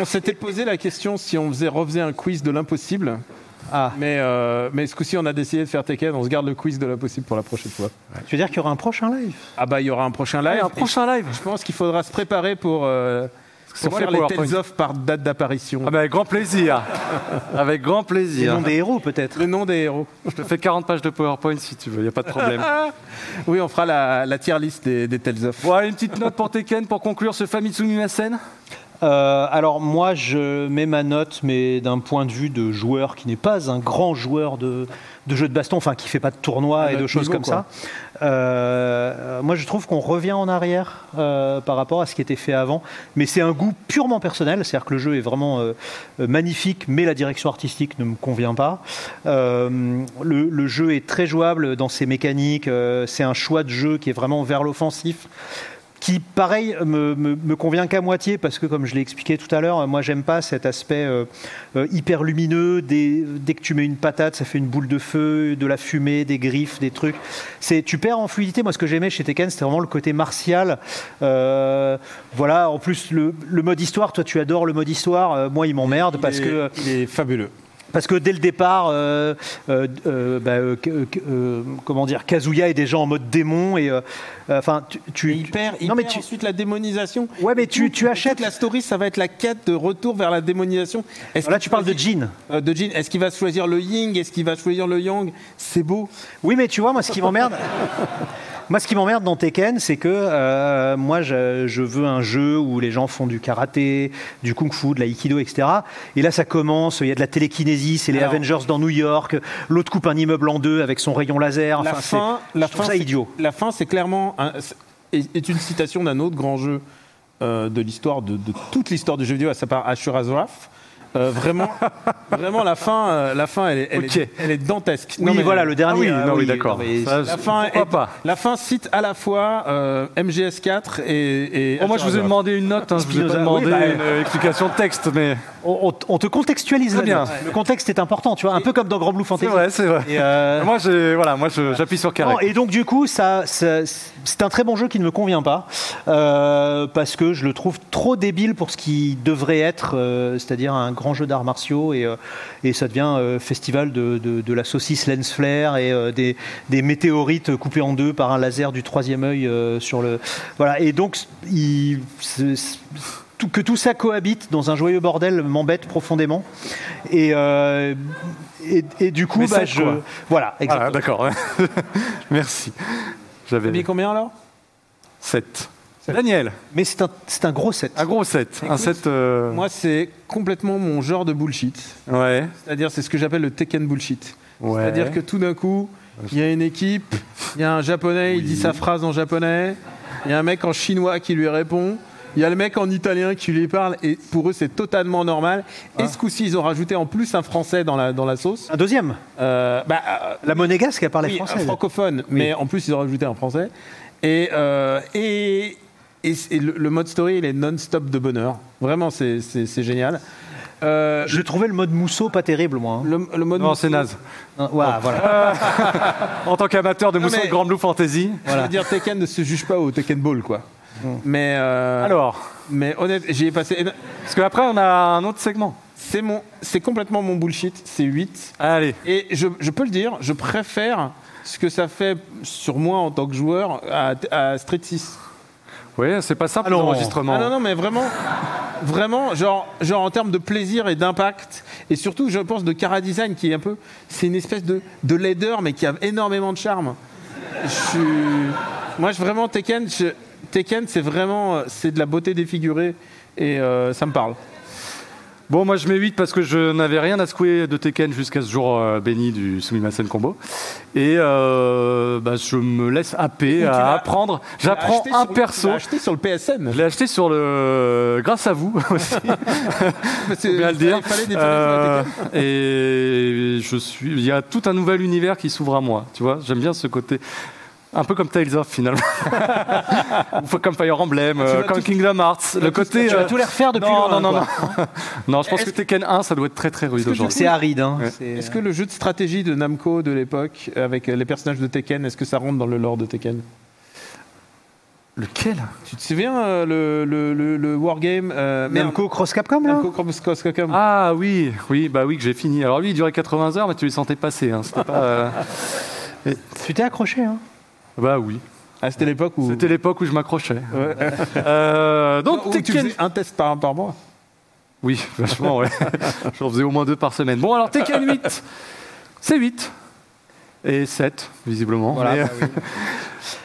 on s'était posé la question si on faisait, refaisait un quiz de l'impossible. Ah. Mais, euh, mais ce coup-ci, on a décidé de faire Tekken. On se garde le quiz de l'impossible pour la prochaine fois. Tu veux dire qu'il y aura un prochain live? Ah bah, il y aura un prochain live. un prochain live. Je pense qu'il faudra se préparer pour, euh, pour faire les. Tales of par date d'apparition. Ah bah, avec grand plaisir. avec grand Les plaisir. noms des héros, peut-être Le nom des héros. Je te fais 40 pages de PowerPoint si tu veux, il n'y a pas de problème. Oui, on fera la, la tier list des, des Tales of. Bon, allez, une petite note pour Tekken pour conclure ce Famitsu Mimasen. Euh, alors moi, je mets ma note, mais d'un point de vue de joueur qui n'est pas un grand joueur de, de jeux de baston, enfin qui fait pas de tournois À et de choses comme ça. Euh, moi, je trouve qu'on revient en arrière euh, par rapport à ce qui était fait avant, mais c'est un goût purement personnel, c'est-à-dire que le jeu est vraiment magnifique, mais la direction artistique ne me convient pas. Euh, le, le jeu est très jouable dans ses mécaniques, euh, c'est un choix de jeu qui est vraiment vers l'offensif qui, pareil, me, me- me convient qu'à moitié, parce que, comme je l'ai expliqué tout à l'heure, moi, j'aime pas cet aspect euh, euh, hyper lumineux. Dès, dès que tu mets une patate, ça fait une boule de feu, de la fumée, des griffes, des trucs. C'est, tu perds en fluidité. Moi, ce que j'aimais chez Tekken, c'était vraiment le côté martial. Euh, voilà, en plus, le, le mode histoire, toi, tu adores le mode histoire. Moi, il m'emmerde parce il est, que. il est fabuleux. Parce que dès le départ, euh, euh, euh, bah, euh, comment dire, Kazuya est déjà en mode démon et enfin, tu, tu- Il perd, il non mais perd tu, ensuite la démonisation. ouais mais tu, tu achètes. la story, ça va être la quête de retour vers la démonisation. Est-ce Là, tu parles de Jin. de Jin. Est-ce qu'il va choisir le Ying? Est-ce qu'il va choisir le Yang? C'est beau. Oui, mais tu vois, moi, ce qui m'emmerde. Moi, ce qui m'emmerde dans Tekken, c'est que euh, moi, je, je veux un jeu où les gens font du karaté, du kung-fu, de l'aïkido, etc. Et là, ça commence, il y a de la télékinésie, c'est les Alors- Avengers dans New York, l'autre coupe un immeuble en deux avec son rayon laser. la fin, c'est- la je fin, ça c'est- idiot. La fin, c'est clairement un- est, est une citation d'un autre grand jeu euh, de l'histoire de, de toute l'histoire du jeu vidéo, à savoir Ashura's Wrath. Euh, vraiment, vraiment la fin, euh, la fin, elle est, elle est- Ok. elle est dantesque. Oui, Non, mais- voilà, le dernier. Ah oui, euh, non, oui, oui, d'accord. non, mais- Ça, La fin, pourquoi est- pas la fin cite à la fois euh, MGS4 et. et Bon, moi, je vous ai demandé une note, hein, je vous ai pas demandé oui, bah, une euh, explication de texte, mais on, on- on te contextualise Très bien. Le contexte est important, tu vois, un peu comme dans Grand Blue c'est Fantasy. vrai, c'est vrai. Et, euh, Moi, j'ai- voilà, moi, je- j'appuie sur carré. Non, et donc du coup, ça, ça- c'est un très bon jeu qui ne me convient pas euh, parce que je le trouve trop débile pour ce qui devrait être, euh, c'est-à-dire un grand jeu d'arts martiaux et, euh, et ça devient festival de, de- de la saucisse lens flare et des, des météorites coupées en deux par un laser du troisième œil sur le voilà et donc il, que tout ça cohabite dans un joyeux bordel m'embête profondément et, euh, et, et du coup bah, je voilà exactement. Voilà, d'accord. Merci. T'as mis J'avais combien alors? 7. Daniel, Mais c'est un, c'est un gros set. un gros 7. Un 7. euh, Moi, c'est complètement mon genre de bullshit. Ouais. C'est-à-dire, c'est ce que j'appelle le Tekken bullshit. Ouais. C'est-à-dire que tout d'un coup, il y a une équipe, il y a un japonais, il dit sa phrase en japonais, il y a un mec en chinois qui lui répond, il y a le mec en italien qui lui parle, et pour eux, c'est totalement normal. Et ce coup-ci, ils ont rajouté en plus un français dans la, dans la sauce. Un deuxième. Euh, bah, euh, La monégasque a parlé oui, français. un francophone, mais en plus, ils ont rajouté un français. Et, euh, et, et, et le, le mode story, il est non-stop de bonheur. Vraiment, c'est c'est- c'est génial. Euh, Je trouvais le mode mousseau pas terrible, moi. hein. le, le mode Non, c'est naze. Voilà. En tant qu'amateur de mais- de Grand Blue Fantasy. Je veux dire, Tekken ne se juge pas au Tekken Ball, quoi. Mais, euh, Alors, mais honnête, j'y ai passé. parce qu'après, on a un autre segment. C'est mon, c'est complètement mon bullshit. C'est 8. Allez. Et je, je peux le dire, je préfère ce que ça fait sur moi en tant que joueur à, à Street 6. Oui, c'est pas simple Alors, l'enregistrement. Ah non, non, mais vraiment, vraiment, genre, genre en termes de plaisir et d'impact, et surtout, je pense, de Cara Design, qui est un peu, c'est une espèce de, de laideur, mais qui a énormément de charme. Je suis, moi, je vraiment Tekken, je- Tekken, c'est vraiment, euh, c'est de la beauté défigurée, et euh, ça me parle. Bon, moi je mets 8 parce que je n'avais rien à secouer de Tekken jusqu'à ce jour euh, béni du Sumimasen Combo. Et euh, bah, je me laisse happer à apprendre. J'apprends un sur perso. tu l'as acheté sur le PSN. Je l'ai acheté sur le. grâce à vous aussi, bien le dire. Euh, et je suis. Il y a tout un nouvel univers qui s'ouvre à moi. Tu vois, j'aime bien ce côté. Un peu comme Tales of finalement. Ou comme Fire Emblem, euh, vas comme tout- Kingdom Hearts. Le côté. Tu vas euh, tout les refaire depuis non, le non, non, non. non, je pense que Tekken 1, ça doit être très très rude aujourd'hui. C'est aride. Hein. Ouais. Est-ce que le jeu de stratégie de Namco de l'époque, avec les personnages de Tekken, est-ce que ça rentre dans le lore de Tekken? Lequel? Tu te souviens euh, le, le, le, le Wargame euh, Namco Cross Capcom là? Namco Cross Cross Capcom. Ah oui, oui, bah oui, que j'ai fini. Alors lui, il durait 80 heures, mais tu les sentais passer. Hein. C'était pas. euh, Tu t'es accroché, hein? Bah oui. Ah, c'était l'époque où. C'était l'époque où je m'accrochais. Ouais. Euh, donc tu Tekken. faisais un test par, par mois. Oui, vachement, ouais. J'en faisais au moins deux par semaine. Bon, alors Tekken 8, c'est 8. Et 7, visiblement. Voilà, mais bah oui.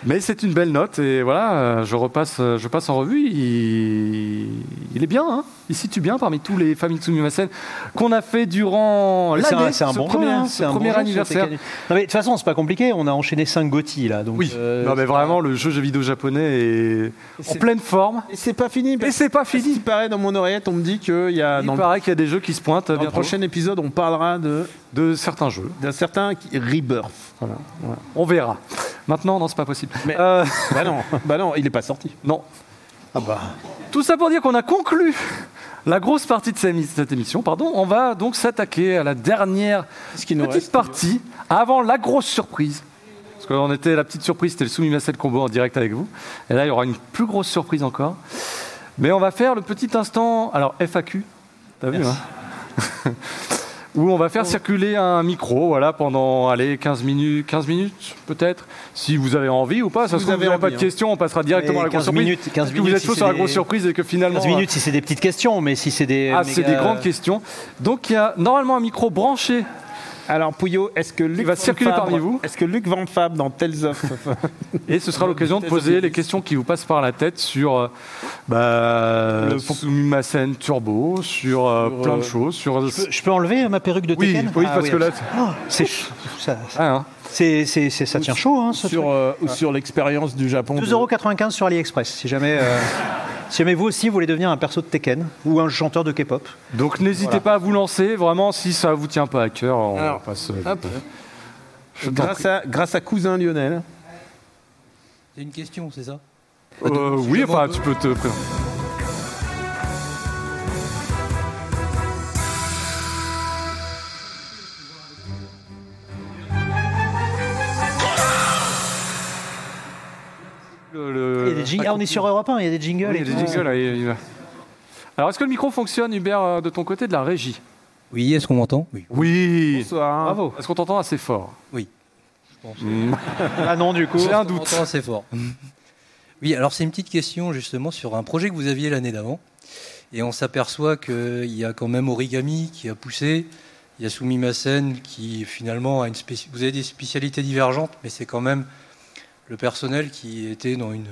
mais c'est une belle note. Et voilà, euh, je repasse, euh, je passe en revue. Il, il est bien, hein il situe bien parmi tous les familles Sumimasen qu'on a fait durant Mais c'est un- l'année. C'est un, bon premier, hein, ce un anniversaire. Tekken. Non, mais de toute façon, c'est pas compliqué. On a enchaîné 5 GOTY là. Donc, Oui, euh, non, mais vraiment, le jeu jeu vidéo japonais est en pleine forme. Et c'est pas fini. Et c'est pas fini. paraît dans mon oreillette, on me dit qu'il y a Il dans, le, paraît qu'il y a des jeux qui se pointent dans le prochain épisode, on parlera de de certains jeux. d'un certain Rebirth. Voilà. On verra. Maintenant, non, c'est pas possible. Mais- Euh, bah non, bah non, il est pas sorti. non. Ah bah. Tout ça pour dire qu'on a conclu la grosse partie de cette émi- cette émission. Pardon. On va donc s'attaquer à la dernière Ce qui nous petite reste. partie avant la grosse surprise. Parce qu'on était la petite surprise, c'était le Sumimasen combo en direct avec vous. Et là, il y aura une plus grosse surprise encore. Mais on va faire le petit instant. Alors FAQ, t'as vu hein? Où on va faire circuler un micro, voilà, pendant allez 15 minutes, 15 minutes peut-être, si vous avez envie ou pas. Ça Si se vous n'avez pas de hein. questions, on passera directement à la 15 grosse surprise. minutes, 15 Est-ce que vous minutes, êtes si chaud c'est sur la des- grosse surprise et que finalement. 15 minutes si c'est des petites questions, mais si c'est des. Ah, méga- c'est des grandes questions. Donc il y a normalement un micro branché. Alors Pouillot, est-ce que Luc va Van circuler Fabre- parmi vous. Est-ce que Luc Van Fab dans Tales of Et ce sera l'occasion de poser les questions qui vous passent par la tête sur euh, bah, Le- Sumimasen Turbo, sur euh, Sur, plein de euh, choses. Sur... Je peux- Je peux enlever ma perruque de Tekken oui, Ah parce que là, Oh, c'est ça, ah, hein. c'est, c'est- c'est- ça tient chaud, hein, ce sur, truc. euh, ou sur l'expérience du Japon de- 2,95€ sur AliExpress, si jamais, euh, si jamais vous aussi voulez devenir un perso de Tekken ou un chanteur de K-pop. Donc n'hésitez Voilà. pas à vous lancer. Vraiment, si ça vous tient pas à cœur, on Alors, passe. euh, hop. Je t'en grâce, à, grâce à cousin Lionel. C'est une question, c'est ça? Euh, oui, enfin, un peu. tu peux te présenter. Jingles. Ah, on est sur Europe 1, il y a des jingles. Oui, il y et a des tout. jingles, là, il- il va. Alors, est-ce que le micro fonctionne, Hubert, euh, de ton côté de la régie Oui, est-ce qu'on m'entend Oui. Oui. Bonsoir. Bravo. Est-ce qu'on t'entend assez fort Oui, je pense. Mm. Ah non, du coup. J'ai un On doute. assez fort. Oui, alors c'est une petite question justement sur un projet que vous aviez l'année d'avant. Et on s'aperçoit qu'il y a quand même Origami qui a poussé. Il y a Sumimasen qui finalement a une spéci... Vous avez des spécialités divergentes, mais c'est quand même le personnel qui était dans une,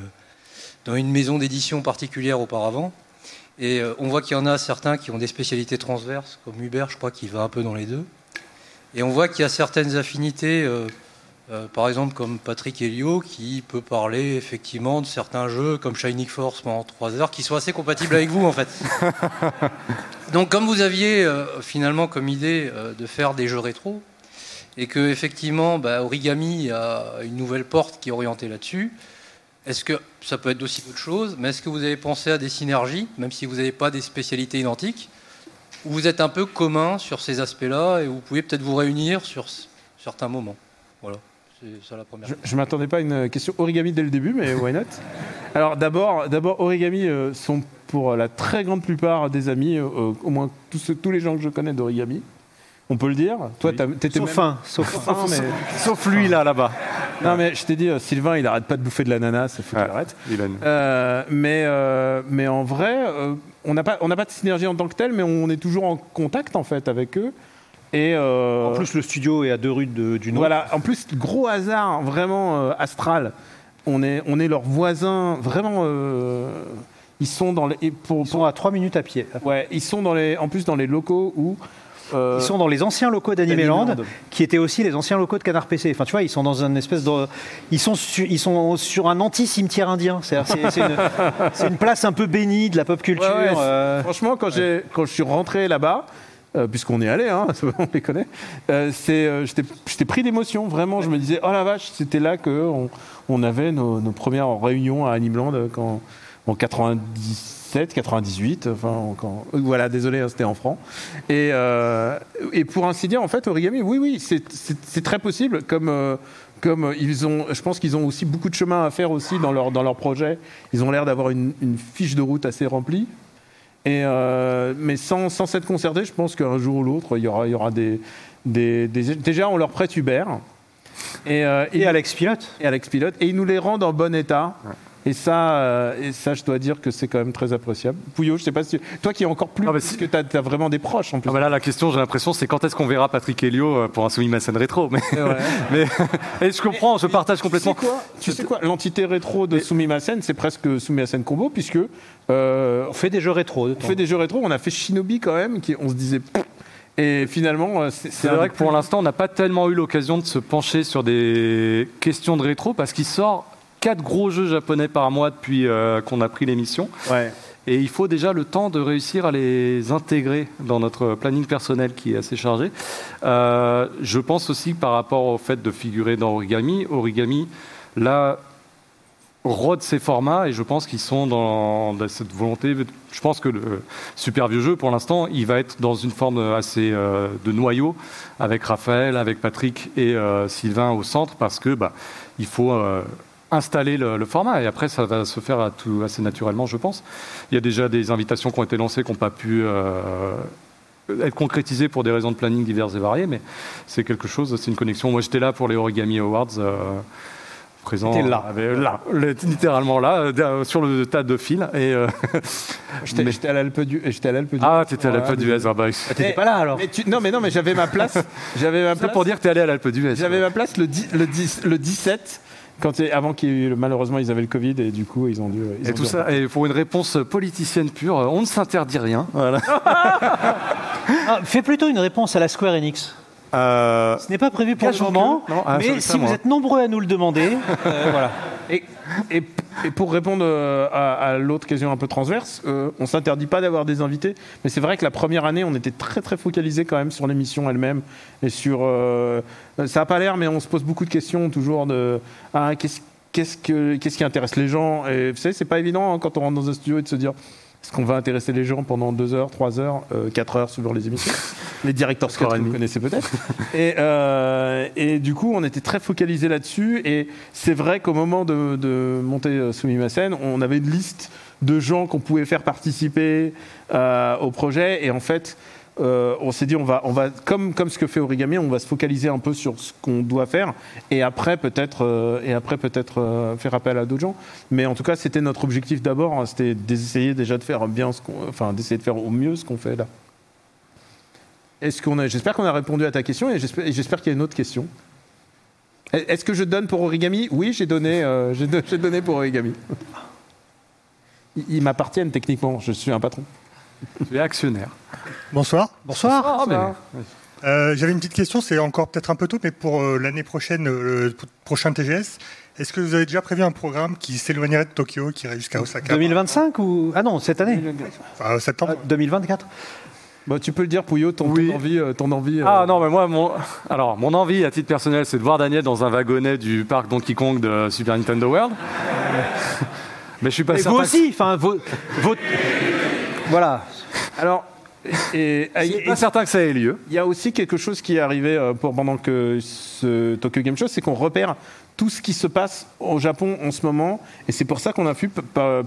dans une maison d'édition particulière auparavant. Et euh, on voit qu'il y en a certains qui ont des spécialités transverses, comme Hubert, je crois qu'il va un peu dans les deux. Et on voit qu'il y a certaines affinités, euh, euh, par exemple comme Patrick Helio, qui peut parler effectivement de certains jeux comme Shining Force pendant 3 heures, qui sont assez compatibles avec vous en fait. Donc comme vous aviez euh, finalement comme idée de faire des jeux rétro, et que effectivement bah, Origami a une nouvelle porte qui est orientée là-dessus, est-ce que ça peut être aussi autre chose, mais est-ce que vous avez pensé à des synergies, même si vous n'avez pas des spécialités identiques, où vous êtes un peu commun sur ces aspects-là et vous pouvez peut-être vous réunir sur s- certains moments? Voilà, c'est ça la première. Je, je m'attendais pas à une question origami dès le début, mais why not? Alors d'abord, d'abord origami euh, sont pour la très grande plupart des amis, euh, au moins tous, les gens que je connais d'origami. On peut le dire. Toi, t'as- t'étais Sauf même- un, sauf un. Mais, Sauf lui, là, là-bas. Non, mais je t'ai dit, euh, Sylvain, il arrête pas de bouffer de l'ananas, il faut qu'il Ouais. arrête. Euh, mais, euh, mais en vrai, euh, on n'a pas, on n'a pas de synergie en tant que tel, mais on est toujours en contact en fait avec eux. Et euh, En plus, le studio est à deux rues de- du nôtre. voilà, en plus, gros hasard vraiment euh, astral. On est, on est leurs voisins, vraiment. euh, ils sont dans les, et pour, Ils sont à trois minutes à pied. ouais, ils sont dans les, en plus dans les locaux où. Euh, Ils sont dans les anciens locaux d'Animeland, qui étaient aussi les anciens locaux de Canard PC. Enfin, tu vois, ils sont dans un espèce de, ils sont sur, ils sont sur un anti-cimetière indien. C'est une, une place un peu bénie de la pop culture. Ouais, ouais, euh, Franchement, quand, j'ai, quand je suis rentré là-bas, euh, puisqu'on est allé, hein, on les connaît, euh, euh, j'étais, pris d'émotion. Vraiment, je me disais, oh la vache, c'était là qu'on on avait nos, nos premières réunions à Animeland euh, quand, en 97, 98. Enfin, quand, voilà, désolé, hein, c'était en francs. Et, euh, et pour ainsi dire, en fait, Origami, oui, oui, c'est, très possible. Comme, euh, comme ils ont, je pense qu'ils ont aussi beaucoup de chemin à faire aussi dans leur, dans leur projet. Ils ont l'air d'avoir une, une fiche de route assez remplie. Et, euh, mais sans, sans s'être concerté, je pense qu'un jour ou l'autre, il y aura, il y aura des, des, des- Déjà, on leur prête Uber. Et, euh, Alex Pilote et Alex Pilote. Et ils nous les rendent en bon état. Et ça, euh, et ça, je dois dire que c'est quand même très appréciable. Pouillot, je sais pas si. Toi qui es encore plus. Ah bah parce que tu as, vraiment des proches en plus. Ah bah là, la question, j'ai l'impression, c'est quand est-ce qu'on verra Patrick Helio euh, pour un Soumis scène rétro mais, Ouais. mais et je comprends, je partage complètement. Tu sais quoi, tu sais quoi L'entité rétro de Sumimasen, c'est presque Sumimasen Combo, puisque euh, On fait des jeux rétro. de on temps. fait des jeux rétro. On a fait Shinobi quand même, qui, on se disait. Et finalement, c'est vrai que pour l'instant, on n'a pas tellement eu l'occasion de se pencher sur des questions de rétro parce qu'il sort quatre gros jeux japonais par mois depuis euh, qu'on a pris l'émission. Ouais. Et il faut déjà le temps de réussir à les intégrer dans notre planning personnel qui est assez chargé. Euh, je pense aussi par rapport au fait de figurer dans Origami, Origami, là, rôde ses formats et je pense qu'ils sont dans, dans cette volonté. Je pense que le super vieux jeu, pour l'instant, il va être dans une forme assez euh, de noyau avec Raphaël, avec Patrick et euh, Sylvain au centre parce que bah, il faut installer le, le format et après ça va se faire à tout, assez naturellement, je pense. Il y a déjà des invitations qui ont été lancées qui n'ont pas pu euh, être concrétisées pour des raisons de planning diverses et variées, mais c'est quelque chose, c'est une connexion. Moi j'étais là pour les Origami Awards. euh, Présent, là. avec- là, le- littéralement là, euh, sur le tas de fils. Et, euh, J'étais mais- j'étais à l'Alpe du. J'étais à l'Alpe du. ah, t'étais à l'Alpe d'Huez. Ah bah, T'étais pas là alors Mais tu- non, mais non, mais j'avais ma place. J'avais ma c'est place. pour dire que t'es allé à l'Alpe d'Huez. J'avais ma place le, le 17, quand, il- avant qu'il y ait eu, le- malheureusement ils avaient le Covid et du coup ils ont dû. ils Et ont tout dû- ça, et pour une réponse politicienne pure, euh, on ne s'interdit rien. Voilà. Ah, Fais plutôt une réponse à la Square Enix. Euh, Ce n'est pas prévu pour le moment, que- non, ah, mais si vous moi. êtes nombreux à nous le demander, euh, voilà. Et, et- et pour répondre euh, à, à l'autre question un peu transverse, euh, on s'interdit pas d'avoir des invités, mais c'est vrai que la première année, on était très très focalisé quand même sur l'émission elle-même et sur. euh, ça n'a pas l'air, mais on se pose beaucoup de questions toujours de ah, qu'est-ce qu'est-ce que qu'est-ce qui intéresse les gens Et vous savez, c'est pas évident hein, quand on rentre dans un studio et de se dire. Est-ce qu'on va intéresser les gens pendant 2 heures, 3 heures, 4 heures suivant les émissions Les directeurs que vous connaissez peut-être. Et, euh, et du coup, on était très focalisé là-dessus. Et c'est vrai qu'au moment de, de monter euh, Sumimasen, on avait une liste de gens qu'on pouvait faire participer euh, au projet. Et en fait, euh, on s'est dit, on va, on va comme, comme ce que fait Origami, on va se focaliser un peu sur ce qu'on doit faire. Et après, peut-être euh, et après peut-être euh, faire appel à d'autres gens. Mais en tout cas, c'était notre objectif d'abord. hein, c'était d'essayer déjà de faire bien ce enfin, d'essayer de faire au mieux ce qu'on fait là. Est-ce qu'on a, j'espère qu'on a répondu à ta question et j'espère, qu'il y a une autre question. Est-ce que je donne pour origami? Oui, j'ai donné, j'ai, don- j'ai donné pour origami. Ils m'appartiennent techniquement, je suis un patron. Tu es actionnaire. Bonsoir. Bonsoir. Ah, mais- Euh, J'avais une petite question, c'est encore peut-être un peu tôt, mais pour euh, l'année prochaine, euh, le prochain TGS, est-ce que vous avez déjà prévu un programme qui s'éloignerait de Tokyo, qui irait jusqu'à Osaka? 2025 ou? Ah non cette année Enfin, septembre Ah, 2024 Bah, tu peux le dire, Pouillot, ton, Oui. ton envie. euh, ton envie euh, Ah non, mais moi, mon, alors, mon envie à titre personnel, c'est de voir Daniel dans un wagonnet du parc Donkey Kong de Super Nintendo World. Mais je suis pas Et certain. vous aussi enfin vos, vos- voilà Alors, et, Je suis pas certain que ça ait lieu. il y a aussi quelque chose qui est arrivé euh, pour, pendant que ce Tokyo Game Show, c'est qu'on repère tout ce qui se passe au Japon en ce moment. Et c'est pour ça qu'on a pu,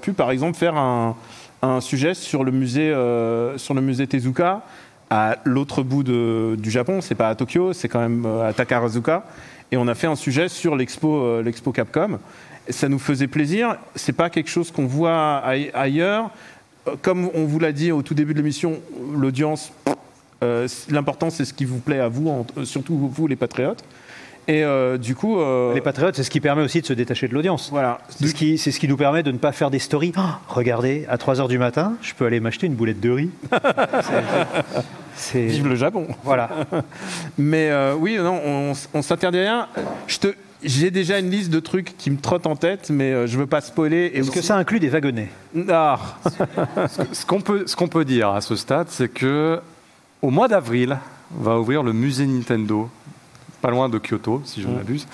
pu, par exemple, faire un, un sujet sur le musée, euh, sur le musée Tezuka à l'autre bout de- du Japon. C'est pas à Tokyo, c'est quand même euh, à Takarazuka. Et on a fait un sujet sur l'expo, euh, l'expo Capcom. Et ça nous faisait plaisir. C'est pas quelque chose qu'on voit aille- ailleurs. Comme on vous l'a dit au tout début de l'émission, l'audience, euh, l'important c'est ce qui vous plaît à vous, en- euh, surtout vous les patriotes. Et euh, du coup, euh, les patriotes c'est ce qui permet aussi de se détacher de l'audience voilà. c'est ce, qui, c'est ce qui nous permet de ne pas faire des stories. Ah, regardez, à 3h du matin, je peux aller m'acheter une boulette de riz. C'est-. Vive le Japon. Voilà. Mais oui, non, on, on s'interdit rien. Je te, j'ai déjà une liste de trucs qui me trottent en tête, mais euh, je veux pas spoiler. Est-ce que ça inclut des wagonnets Ah, Ce qu'on peut, ce qu'on peut dire à ce stade, c'est que au mois d'avril va ouvrir le musée Nintendo, pas loin de Kyoto, si je ne m'abuse,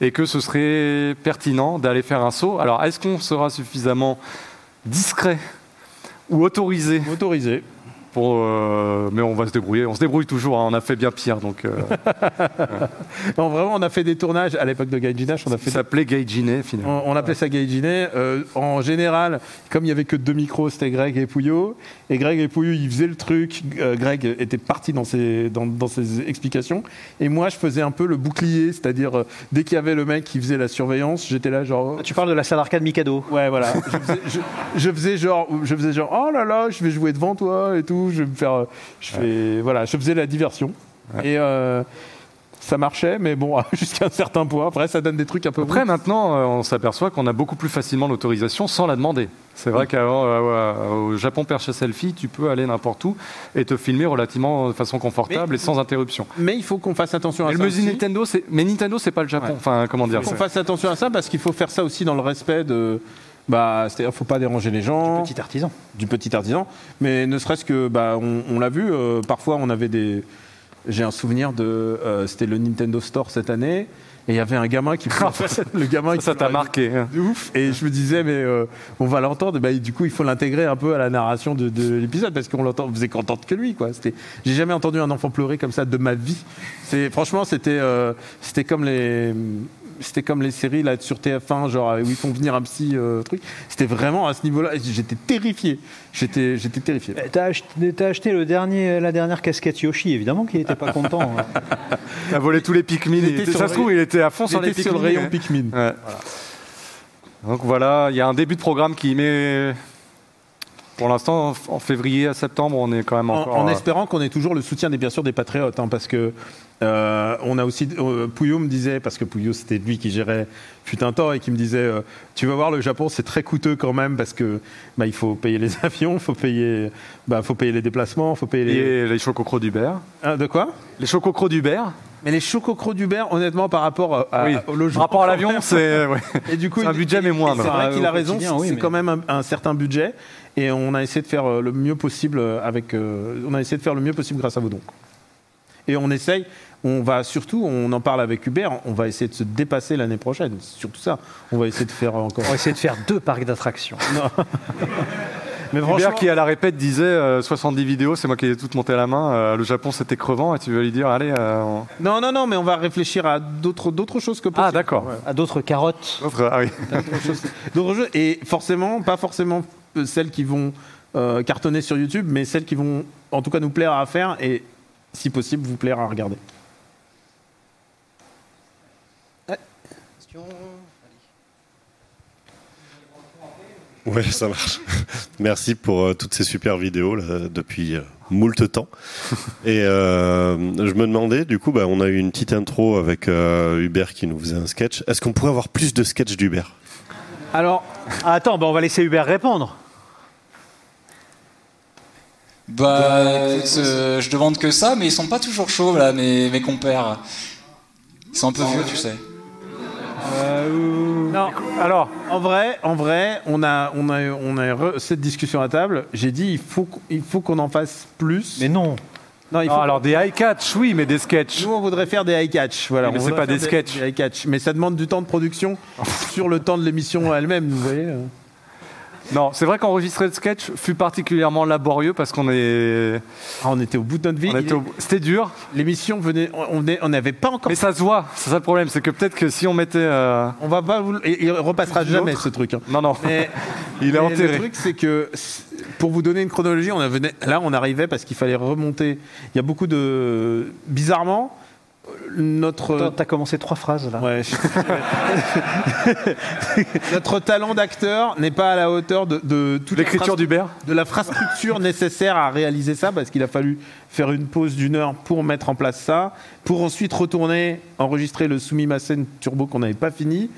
et que ce serait pertinent d'aller faire un saut. Alors, est-ce qu'on sera suffisamment discret ou autorisé autorisé. Pour, euh, mais on va se débrouiller. On se débrouille toujours. hein. On a fait bien pire. Donc, euh, Non, vraiment, on a fait des tournages à l'époque de Gaijinash. On a fait ça s'appelait Gaijine finalement. On, on appelait ça Gaijine. Euh, en général, comme il y avait que deux micros, c'était Greg et Pouillot. Et Greg et Pouillot, ils faisaient le truc. Euh, Greg était parti dans ses, dans, dans ses explications. Et moi, je faisais un peu le bouclier, c'est-à-dire euh, dès qu'il y avait le mec qui faisait la surveillance, j'étais là genre. Ah, Tu parles de la salle arcade Mikado. Ouais, voilà. Je faisais, je- je faisais genre, je faisais genre, oh là là, je vais jouer devant toi et tout. Je vais me faire, je fais, voilà, je faisais la diversion. Et euh, ça marchait, mais bon, jusqu'à un certain point. Après, ça donne des trucs un peu. Après, maintenant, euh, on s'aperçoit qu'on a beaucoup plus facilement l'autorisation sans la demander. C'est vrai qu'avant, euh, au Japon Perche Selfie, tu peux aller n'importe où et te filmer relativement de façon confortable Mais- et sans interruption. Mais il faut qu'on fasse attention à Et ça. Nintendo, mais Nintendo, c'est pas le Japon. Ouais. Enfin, comment dire Qu'on c'est- fasse attention à ça parce qu'il faut faire ça aussi dans le respect de. Bah, c'est-à-dire, faut pas déranger les gens, Petit artisan. du petit artisan. Mais ne serait-ce que, bah, on, on l'a vu, euh, parfois on avait des. J'ai un souvenir de. euh, C'était le Nintendo Store cette année. Et il y avait un gamin qui. le gamin Ça, t'a marqué. hein. de ouf. Et je me disais, mais euh, on va l'entendre. Bah, du coup, il faut l'intégrer un peu à la narration de, de l'épisode parce qu'on l'entend, faisait qu'entendre que lui. Quoi. C'était, j'ai jamais entendu un enfant pleurer comme ça de ma vie. C'est, franchement, c'était, euh, c'était comme les. C'était comme les séries là sur TF1, genre où ils font venir un psy euh, truc. C'était vraiment à ce niveau-là. J'étais terrifié. J'étais, j'étais terrifié. Eh, T'as acheté, t'as acheté le dernier, la dernière casquette Yoshi, évidemment qu'il n'était pas content. hein. Il a volé tous les Pikmin. Il était ça se trouve, il était à fond sur les J'étais sur le Pikmin. rayon Pikmin. Ouais. Donc voilà, il y a un début de programme qui met. Pour l'instant, en février à septembre, on est quand même En, encore. en euh, espérant qu'on ait toujours le soutien des bien sûr des patriotes, hein, parce que euh, on a aussi euh, Pouillot me disait parce que Pouillot c'était lui qui gérait fut un temps et qui me disait euh, tu vas voir le Japon c'est très coûteux quand même parce que bah, il faut payer les avions, faut payer bah, faut payer les déplacements, faut payer les Et les chococros d'Uber. Hein, de quoi? Les chococros d'Uber. Mais les chococros d'Uber honnêtement par rapport à, Oui. au Par logement rapport à l'avion, c'est. ouais. Et du coup, C'est un il- budget, et- mais moindre. C'est vrai Ah, qu'il a raison, oui, c'est mais- quand même un, un certain budget, et on a essayé de faire euh, le mieux possible euh, avec, euh, on a essayé de faire le mieux possible grâce à vos dons. Et on essaye, on va surtout, on en parle avec Hubert, on va essayer de se dépasser l'année prochaine, c'est surtout ça. On va essayer de faire encore. On va essayer de faire deux parcs d'attractions. Mais Hubert franchement, qui à la répète disait euh, 70 vidéos, c'est moi qui ai toutes montées à la main. euh, le Japon c'était crevant et tu veux lui dire allez. euh, on- non, non, non, mais on va réfléchir à d'autres, d'autres choses que possible. Ah d'accord. À d'autres carottes. Autre- ah oui. D'autres choses- d'autres jeux. Et forcément, pas forcément euh, celles qui vont euh, cartonner sur YouTube, mais celles qui vont en tout cas nous plaire à faire et si possible vous plaire à regarder. Ouais, ça marche. Merci pour euh, toutes ces super vidéos là, depuis euh, moult temps. Et euh, je me demandais, du coup, bah, on a eu une petite intro avec euh, Hubert qui nous faisait un sketch. Est-ce qu'on pourrait avoir plus de sketchs d'Hubert? Alors, attends, bah, on va laisser Hubert répondre. Bah, écoute, euh, je demande que ça, mais ils sont pas toujours chauds, là, mes, mes compères. Ils sont un peu vieux, tu sais. Non, Alors, en vrai, en vrai, on a, on a, on a re- cette discussion à table. J'ai dit il faut, qu'- il faut qu'on en fasse plus. Mais non. non, il non, faut alors des high catch, oui, mais des sketchs. Nous, on voudrait faire des high catch. Voilà, Oui, mais on c'est voudrait pas faire des sketchs. Des high catch, mais ça demande du temps de production sur le temps de l'émission elle-même. Vous voyez. euh. Non, c'est vrai qu'enregistrer le sketch fut particulièrement laborieux parce qu'on est. Ah, on était au bout de notre vie. C'était dur, L'émission venait, on- n'avait pas encore. mais ça se voit. C'est ça le problème, c'est que peut-être que si on mettait. euh, On va pas vous, il repassera jamais ce truc. hein. Non, non. Mais, Il est enterré. Le truc, c'est que pour vous donner une chronologie, on venait, là, on arrivait parce qu'il fallait remonter. Il y a beaucoup de. Bizarrement, notre. T'as commencé trois phrases là. Ouais, notre talent d'acteur n'est pas à la hauteur de, de toute la L'écriture d'Hubert de l'infrastructure nécessaire à réaliser ça, parce qu'il a fallu faire une pause d'une heure pour mettre en place ça, pour ensuite retourner enregistrer le Sumimasen Turbo qu'on n'avait pas fini,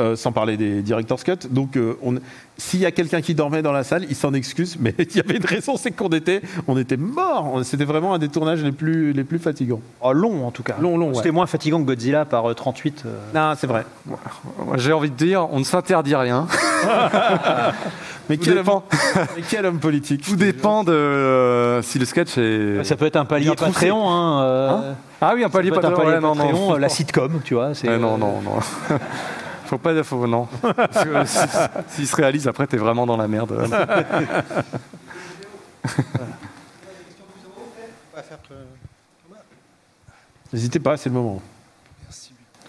euh, sans parler des Director's Cut. Donc, euh, on- s'il y a quelqu'un qui dormait dans la salle, il s'en excuse, mais il y avait une raison, c'est qu'on était, on était morts. C'était vraiment un des tournages les plus, les plus fatigants. Oh, long en tout cas. Long, long, C'était ouais. moins fatigant que Godzilla par euh, 38. euh. Non, c'est vrai. J'ai envie de dire, on ne s'interdit rien. Mais quel, dépend. homme, mais quel homme politique. Tout dépend de euh, si le sketch est. Ça peut être un palier. Patreon. Hein, euh, Ah oui, un palier Patreon. palier ouais, non, non. Euh, la sitcom, tu vois. euh, non, non, non. Faut pas, faut, non. Parce que, euh, si- S'il se réalise, après, t'es vraiment dans la merde. N'hésitez pas, c'est le moment.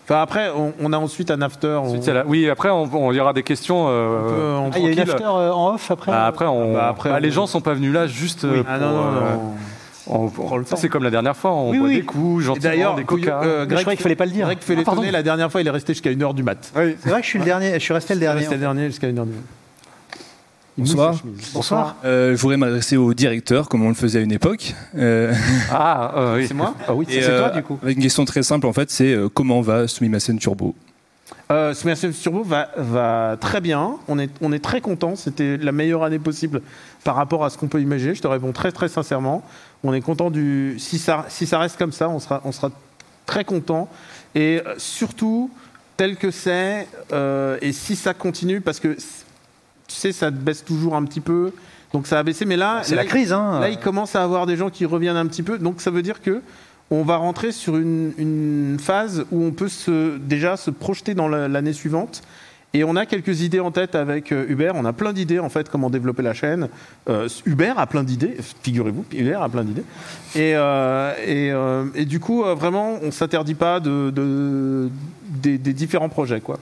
Enfin, après, on, on a ensuite un after. on- Ensuite, c'est la- Oui, après, on, on- il y aura des questions. euh, on peut- on Ah, il y a une after euh, en off après Bah, après, on- Bah, après, bah, on- les gens sont pas venus là juste euh, Ah pour, non, non, euh, non. On- on- ça, c'est comme la dernière fois, on Oui, boit oui. des coups, gentiment, d'ailleurs, des couillou- coca. euh, Mais je Greg, croyais qu'il fallait pas le dire. Greg fait Ah, la dernière fois, il est resté jusqu'à 1h du mat. Oui. C'est vrai que je suis le dernier, je suis resté le dernier. resté le dernier jusqu'à 1h du mat. Bonsoir. Bonsoir. Euh, je voudrais m'adresser au directeur, comme on le faisait à une époque. Euh, Ah, euh, oui. C'est moi Ah oui, c'est toi, euh, du coup. Avec une question très simple, en fait, c'est euh, comment va Sumimasen Turbo? Euh, Smash Turbo va, va très bien. On est, on est très content. C'était la meilleure année possible par rapport à ce qu'on peut imaginer. Je te réponds très très sincèrement. On est content du. Si ça, si ça reste comme ça, on sera, on sera très content. Et surtout, tel que c'est, euh, et si ça continue, parce que tu sais, ça baisse toujours un petit peu. Donc ça a baissé. Mais là, C'est là, la crise, hein. Là, il commence à avoir des gens qui reviennent un petit peu. Donc, ça veut dire que on va rentrer sur une, une phase où on peut se, déjà se projeter dans la- l'année suivante. Et on a quelques idées en tête avec euh, Hubert. On a plein d'idées en fait comment développer la chaîne. Euh, Hubert a plein d'idées, figurez-vous. Hubert a plein d'idées. Et, euh, et, euh, et du coup, euh, vraiment, on s'interdit pas de, de- des, des différents projets, quoi.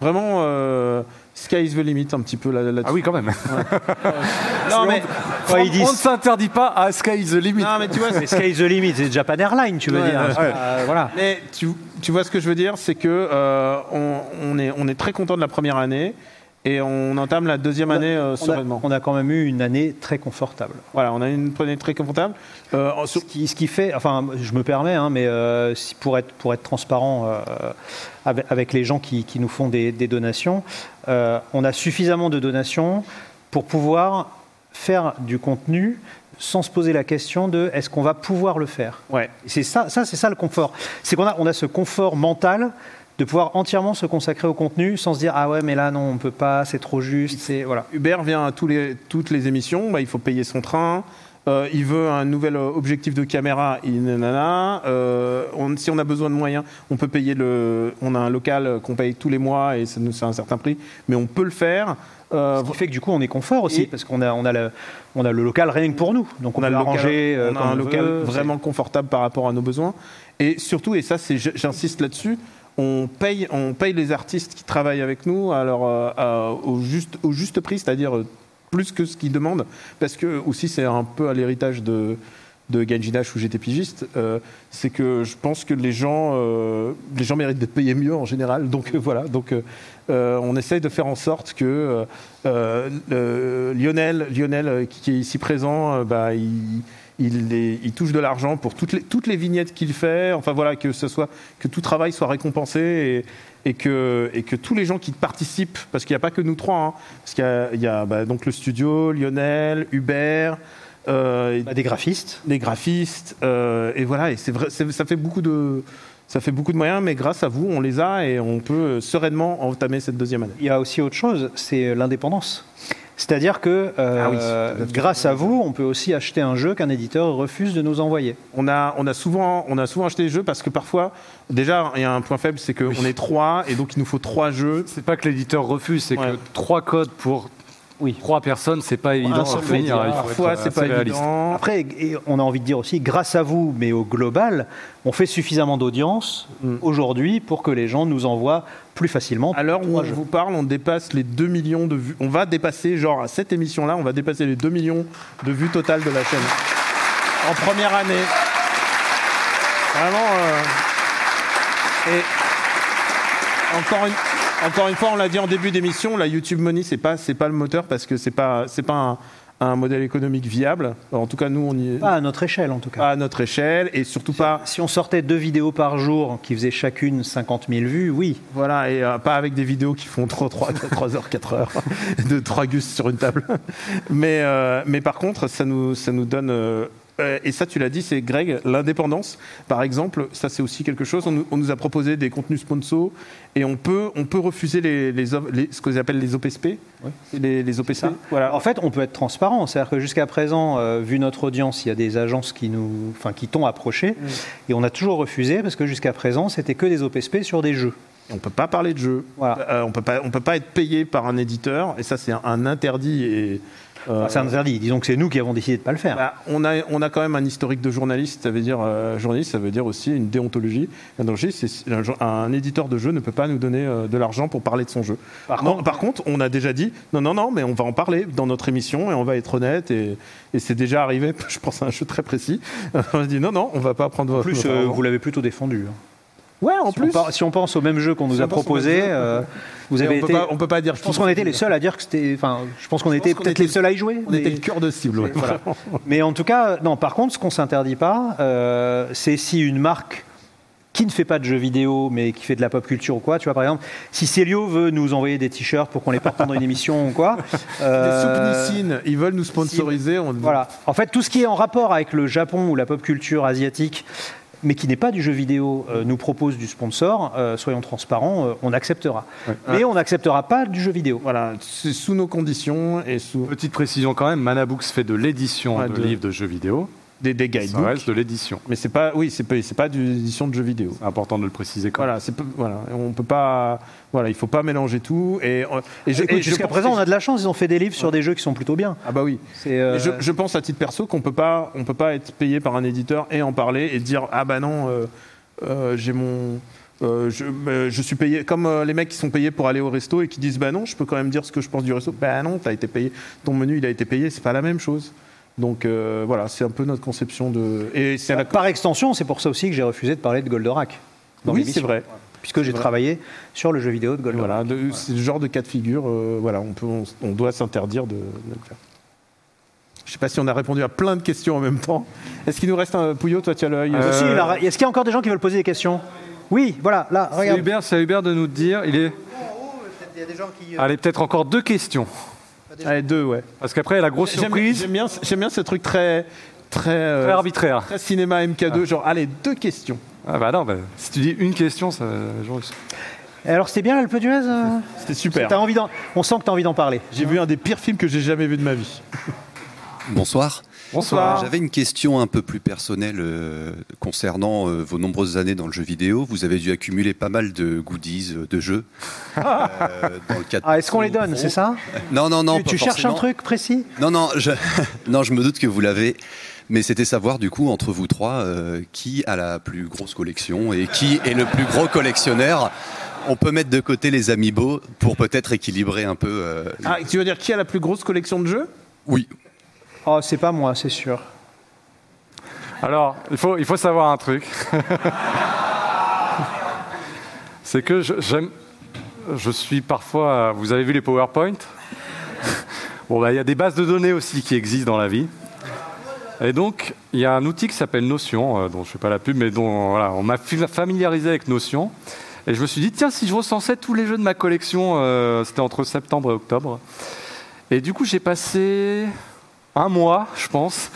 Vraiment, euh, sky is the limit un petit peu là. là Ah oui, quand même. non mais, on, ne s'interdit pas à Sky is the limit. non mais tu vois, Mais Sky is the limit, c'est Japan Airlines, tu veux Ouais, dire. ouais. Euh, voilà. Mais tu, tu vois ce que je veux dire, c'est que euh, on, on est, on est très content de la première année et on entame la deuxième année euh, On a, sereinement. on a quand même eu une année très confortable. Voilà, on a une année très confortable. Euh, Ce qui, ce qui fait, enfin, je me permets, hein, mais euh, si pour, être, pour être transparent avec, avec les gens qui, qui nous font des, des donations, on a suffisamment de donations pour pouvoir faire du contenu sans se poser la question de est-ce qu'on va pouvoir le faire. ouais. C'est ça, ça c'est ça le confort. C'est qu'on a, on a ce confort mental de pouvoir entièrement se consacrer au contenu sans se dire ah ouais mais là non on peut pas, c'est trop juste, c'est voilà. Hubert vient à tous les, toutes les émissions, bah, il faut payer son train. Euh, il veut un nouvel euh, objectif de caméra, il nanana. Euh, on- si on a besoin de moyens, on peut payer le. On a un local qu'on paye tous les mois et ça nous c'est un certain prix, mais on peut le faire. Euh, Ce qui fait que du coup on est confort aussi Et- parce qu'on a, on a, le, on a le local rien que pour nous. Donc on, on a le local, euh, on a comme un local veut. vraiment confortable par rapport à nos besoins. Et surtout, et ça, c'est, j'insiste là-dessus, on paye, on paye les artistes qui travaillent avec nous alors, euh, à- au, juste, au juste prix, c'est-à-dire euh, plus que ce qu'ils demandent, parce que aussi c'est un peu à l'héritage de de Genji Dash où j'étais pigiste, euh, c'est que je pense que les gens, euh, les gens méritent d'être payés mieux en général. Donc euh, voilà, donc euh, euh, on essaye de faire en sorte que Lionel, Lionel qui, est ici présent, bah, il, il, il touche de l'argent pour toutes les, toutes les vignettes qu'il fait. Enfin voilà, que ce soit que tout travail soit récompensé et, et que, et que tous les gens qui participent, parce qu'il n'y a pas que nous trois, hein, parce qu'il y a, il y a, bah, donc le studio, Lionel, Hubert. Euh, Bah, des graphistes. les graphistes, euh, et voilà, et c'est vrai, ça fait beaucoup de, ça fait beaucoup de moyens, mais grâce à vous, on les a et on peut sereinement entamer cette deuxième année. Il y a aussi autre chose, c'est l'indépendance. C'est-à-dire que euh, Ah oui, grâce à vous, on peut aussi acheter un jeu qu'un éditeur refuse de nous envoyer. On a, on a souvent, on a souvent acheté des jeux parce que parfois, déjà, il y a un point faible, c'est qu'on est trois et donc il nous faut trois jeux. C'est pas que l'éditeur refuse, c'est Ouais. que trois codes pour Oui. trois personnes, c'est pas évident Parfois, c'est pas réaliste. évident. Après, et on a envie de dire aussi, grâce à vous, mais au global, on fait suffisamment d'audience Mm. aujourd'hui pour que les gens nous envoient plus facilement. À l'heure où jeux. vous parle, on dépasse les 2 millions de vues. On va dépasser, genre à cette émission-là, on va dépasser les 2 millions de vues totales de la chaîne. En première année. Vraiment. euh, Et encore une, encore une fois, on l'a dit en début d'émission, la YouTube Money, c'est pas, c'est pas le moteur parce que c'est pas, c'est pas un, un modèle économique viable. En tout cas, nous, on y est Pas à notre échelle, en tout cas. pas à notre échelle et surtout pas. Si on sortait deux vidéos par jour qui faisaient chacune 50 000 vues, oui. Voilà, et euh, pas avec des vidéos qui font 3, 3, 3 heures, 4 heures de 3 gus sur une table. Mais, euh, mais par contre, ça nous, ça nous donne. euh, et ça, tu l'as dit, c'est Greg, l'indépendance. Par exemple, ça, c'est aussi quelque chose. On nous, on nous a proposé des contenus sponsors et on peut, on peut refuser les, les, ov- les- ce qu'ils appellent les OPSP. Les, les. Voilà. En fait, on peut être transparent. C'est-à-dire que jusqu'à présent, euh, vu notre audience, il y a des agences qui nous, enfin, qui t'ont approché, et on a toujours refusé parce que jusqu'à présent, c'était que des OPSP sur des jeux. On peut pas parler de jeu. Voilà. Euh, on on peut pas être payé par un éditeur, et ça c'est un, un interdit. Et Euh, Ah, c'est interdit. Disons que c'est nous qui avons décidé de ne pas le faire. bah, on, a, on a quand même un historique de journaliste, ça veut dire euh, journaliste, ça veut dire aussi une déontologie. La déontologie, c'est un, un éditeur de jeu ne peut pas nous donner euh, de l'argent pour parler de son jeu. Par Non, contre- par contre, on a déjà dit non, non, non, mais on va en parler dans notre émission et on va être honnête et, et c'est déjà arrivé. Je pense à un jeu très précis. on a dit non, non, on va pas prendre. En plus, votre euh, vous l'avez plutôt défendu. hein. Ouais, en Si on, plus. par- si on pense au même jeu qu'on nous Si a proposé, euh, vous avez on peut été. pas, on peut pas dire. Je pense qu'on était les seuls à dire que c'était. Enfin, je pense qu'on était peut-être était- les seuls à y jouer. On mais- était le cœur de cible. ouais. Voilà. Mais en tout cas, non. Par contre, ce qu'on s'interdit pas, euh, c'est si une marque qui ne fait pas de jeux vidéo, mais qui fait de la pop culture ou quoi, tu vois, par exemple, si Célio veut nous envoyer des t-shirts pour qu'on les porte pendant une émission ou quoi, euh, soupes Nissin, ils veulent nous sponsoriser. On... voilà. En fait, tout ce qui est en rapport avec le Japon ou la pop culture asiatique, mais qui n'est pas du jeu vidéo, euh, nous propose du sponsor, euh, soyons transparents, euh, on acceptera. Mais on n'acceptera pas du jeu vidéo. Voilà, c'est sous nos conditions et sous Petite précision quand même, Manabooks fait de l'édition Ouais, de, de- livres de jeux vidéo. Des, des Ça guidebooks. reste de l'édition. Mais c'est pas, oui, c'est pas, c'est pas d'une édition de jeux vidéo. C'est important de le préciser quand même. Voilà, c'est voilà, on peut pas, voilà, il faut pas mélanger tout. Et, euh, et et Jusqu'à présent, que- on a de la chance, ils ont fait des livres sur des jeux qui sont plutôt bien. ah bah oui. C'est, euh, je, je pense à titre perso qu'on peut pas, on peut pas être payé par un éditeur et en parler et dire ah bah non, euh, euh, j'ai mon, euh, je, euh, je suis payé comme euh, les mecs qui sont payés pour aller au resto et qui disent bah non, je peux quand même dire ce que je pense du resto. Bah non, t'as été payé, ton menu il a été payé, c'est pas la même chose. Donc euh, voilà, c'est un peu notre conception de. Et c'est la. Par extension, c'est pour ça aussi que j'ai refusé de parler de Goldorak. dans Oui, c'est vrai. Puisque j'ai travaillé sur le jeu vidéo de Goldorak. Voilà, c'est le genre de cas de figure. euh, voilà, on peut, on, on doit s'interdire de, de le faire. Je sais pas si on a répondu à plein de questions en même temps. Est-ce qu'il nous reste un Pouillot Toi, tu as l'œil. Euh, si, a- Est-ce qu'il y a encore des gens qui veulent poser des questions? Oui, voilà, là, C'est regarde. Hubert, c'est à Hubert de nous dire. Il est. Il y a des gens qui. Allez, peut-être encore deux questions. Allez, deux, ouais. Parce qu'après, la grosse J'aime surprise, j'aime bien, j'aime bien ce truc très, très, euh, très arbitraire. très cinéma MK2. Genre, allez, deux questions. Ah bah non, bah, si tu dis une question, ça. je- Et Alors, c'était bien l'Alpe d'Huez euh C'était super. T'as envie d'en- On sent que tu as envie d'en parler. J'ai vu un des pires films que j'ai jamais vu de ma vie. Bonsoir. Bonsoir. J'avais une question un peu plus personnelle euh, concernant euh, vos nombreuses années dans le jeu vidéo. Vous avez dû accumuler pas mal de goodies euh, de jeux. euh, dans le cadre Ah, est-ce qu'on les donne, c'est ça Non, non, non. Tu, pas tu cherches un truc précis Non, non, je... non, je me doute que vous l'avez. Mais c'était savoir du coup entre vous trois euh, qui a la plus grosse collection et qui est le plus gros collectionneur. On peut mettre de côté les amiibo pour peut-être équilibrer un peu. euh, Ah, tu veux dire qui a la plus grosse collection de jeux? Oui. Oh, c'est pas moi, c'est sûr. Alors, il faut, il faut savoir un truc. C'est que j'aime, je suis parfois. Vous avez vu les PowerPoint? Bon, bah, il y a des bases de données aussi qui existent dans la vie. Et donc, il y a un outil qui s'appelle Notion, euh, dont je ne fais pas la pub, mais dont voilà, on m'a familiarisé avec Notion. Et je me suis dit, tiens, si je recensais tous les jeux de ma collection, euh, c'était entre septembre et octobre. Et du coup, j'ai passé un mois, je pense,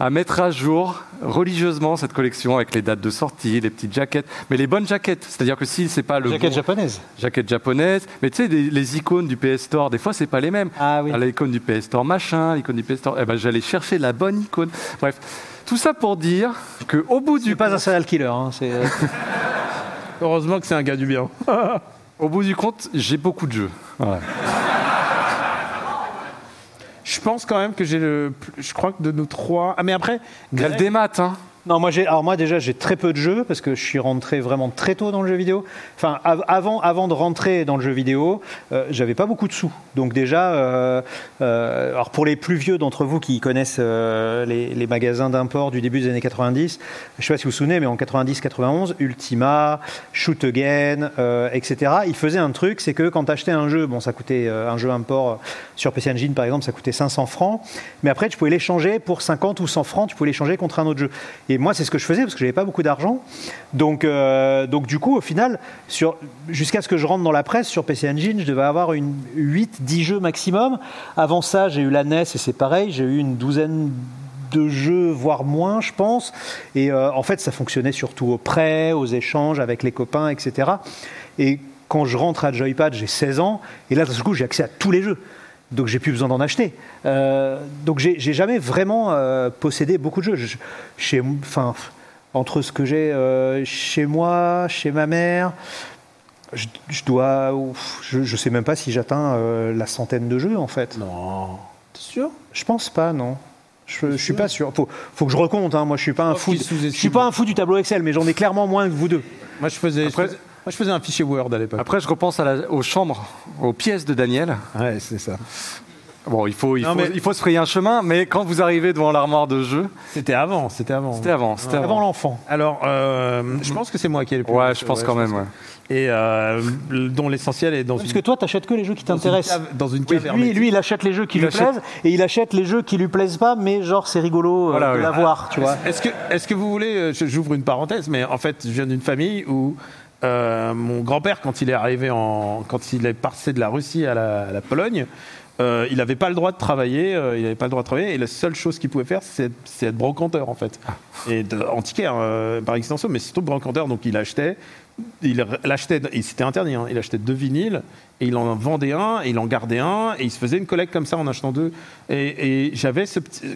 à mettre à jour religieusement cette collection avec les dates de sortie, les petites jaquettes, mais les bonnes jaquettes. C'est-à-dire que si c'est pas le Jaquette bon- japonaise. jaquette japonaise, mais tu sais, les, les icônes du PS Store, des fois, c'est pas les mêmes. Ah oui. Ah, L'icône du PS Store machin, l'icône du PS Store. Eh ben, j'allais chercher la bonne icône. Bref, tout ça pour dire que au bout du n'es pas un serial killer. hein, c'est, euh, Heureusement que c'est un gars du bien. au bout du compte, j'ai beaucoup de jeux. Voilà. Je pense quand même que j'ai le. Je crois que de nous trois. Ah, mais après. Il y a le démat, hein. Non, moi, j'ai, alors moi déjà, j'ai très peu de jeux parce que je suis rentré vraiment très tôt dans le jeu vidéo. Enfin, av- avant, avant de rentrer dans le jeu vidéo, euh, j'avais pas beaucoup de sous. Donc déjà, euh, euh, alors pour les plus vieux d'entre vous qui connaissent les, les magasins d'import du début des années 90, je sais pas si vous vous souvenez, mais en 90-91, Ultima, Shoot Again, etc. Ils faisaient un truc, c'est que quand tu achetais un jeu, bon, ça coûtait un jeu import sur PC Engine par exemple, ça coûtait 500 francs, mais après tu pouvais l'échanger pour 50 ou 100 francs, tu pouvais l'échanger contre un autre jeu. Et moi, c'est ce que je faisais parce que j'avais pas beaucoup d'argent. Donc, euh, donc du coup, au final, jusqu'à ce que je rentre dans la presse sur PC Engine, je devais avoir une 8-10 jeux maximum. Avant ça, j'ai eu la NES et c'est pareil, j'ai eu une douzaine de jeux, voire moins, je pense. Et euh, en fait, ça fonctionnait surtout au prêt, aux échanges avec les copains, etc. Et quand je rentre à Joypad, j'ai 16 ans, et là, d'un coup, j'ai accès à tous les jeux. Donc, j'ai plus besoin d'en acheter. Euh, donc, j'ai jamais vraiment euh, possédé beaucoup de jeux. Je- chez, enfin, entre ce que j'ai euh, chez moi, chez ma mère, je, je dois, ouf, je, je sais même pas si j'atteins la centaine de jeux en fait. Non. T'es sûr? Je pense pas, non. Je, je suis pas sûr. Faut, faut que je recompte. hein. Moi, je suis pas un Oh, fou. Je suis pas un fou du tableau Excel, mais j'en ai clairement moins que vous deux. Moi, je faisais, Après- je faisais, moi, je faisais un fichier Word à l'époque. Après, je repense à la- aux chambres, aux pièces de Daniel. Ouais, c'est ça. Bon, il faut, il, Non, faut, mais- il faut se frayer un chemin, mais quand vous arrivez devant l'armoire de jeu, C'était avant, c'était avant. c'était avant. C'était Avant avant. l'enfant. Alors, euh, je pense que c'est moi qui ai le plus. Ouais, je pense quand même. que- ouais. Et euh, dont l'essentiel est dans Parce une, que toi, t'achètes que les jeux qui dans une t'intéressent. cave, dans une Oui, lui, lui, il achète les jeux qui Il lui achète- plaisent et il achète les jeux qui lui plaisent pas, mais genre c'est rigolo euh, Voilà, de oui. l'avoir, tu vois. Est-ce que, est-ce que vous voulez, je- j'ouvre une parenthèse, mais en fait, je viens d'une famille où euh, mon grand-père, quand il est arrivé en, quand il est passé de la Russie à la, à la Pologne, euh, il n'avait pas le droit de travailler, euh, il n'avait pas le droit de travailler, et la seule chose qu'il pouvait faire, c'est, être brocanteur en fait, et de, antiquaire euh, par extension, mais surtout brocanteur. Donc il achetait, il l'achetait, et c'était interdit, hein, il achetait deux vinyles et il en vendait un, et il en gardait un, et il se faisait une collecte comme ça en achetant deux. Et, j'avais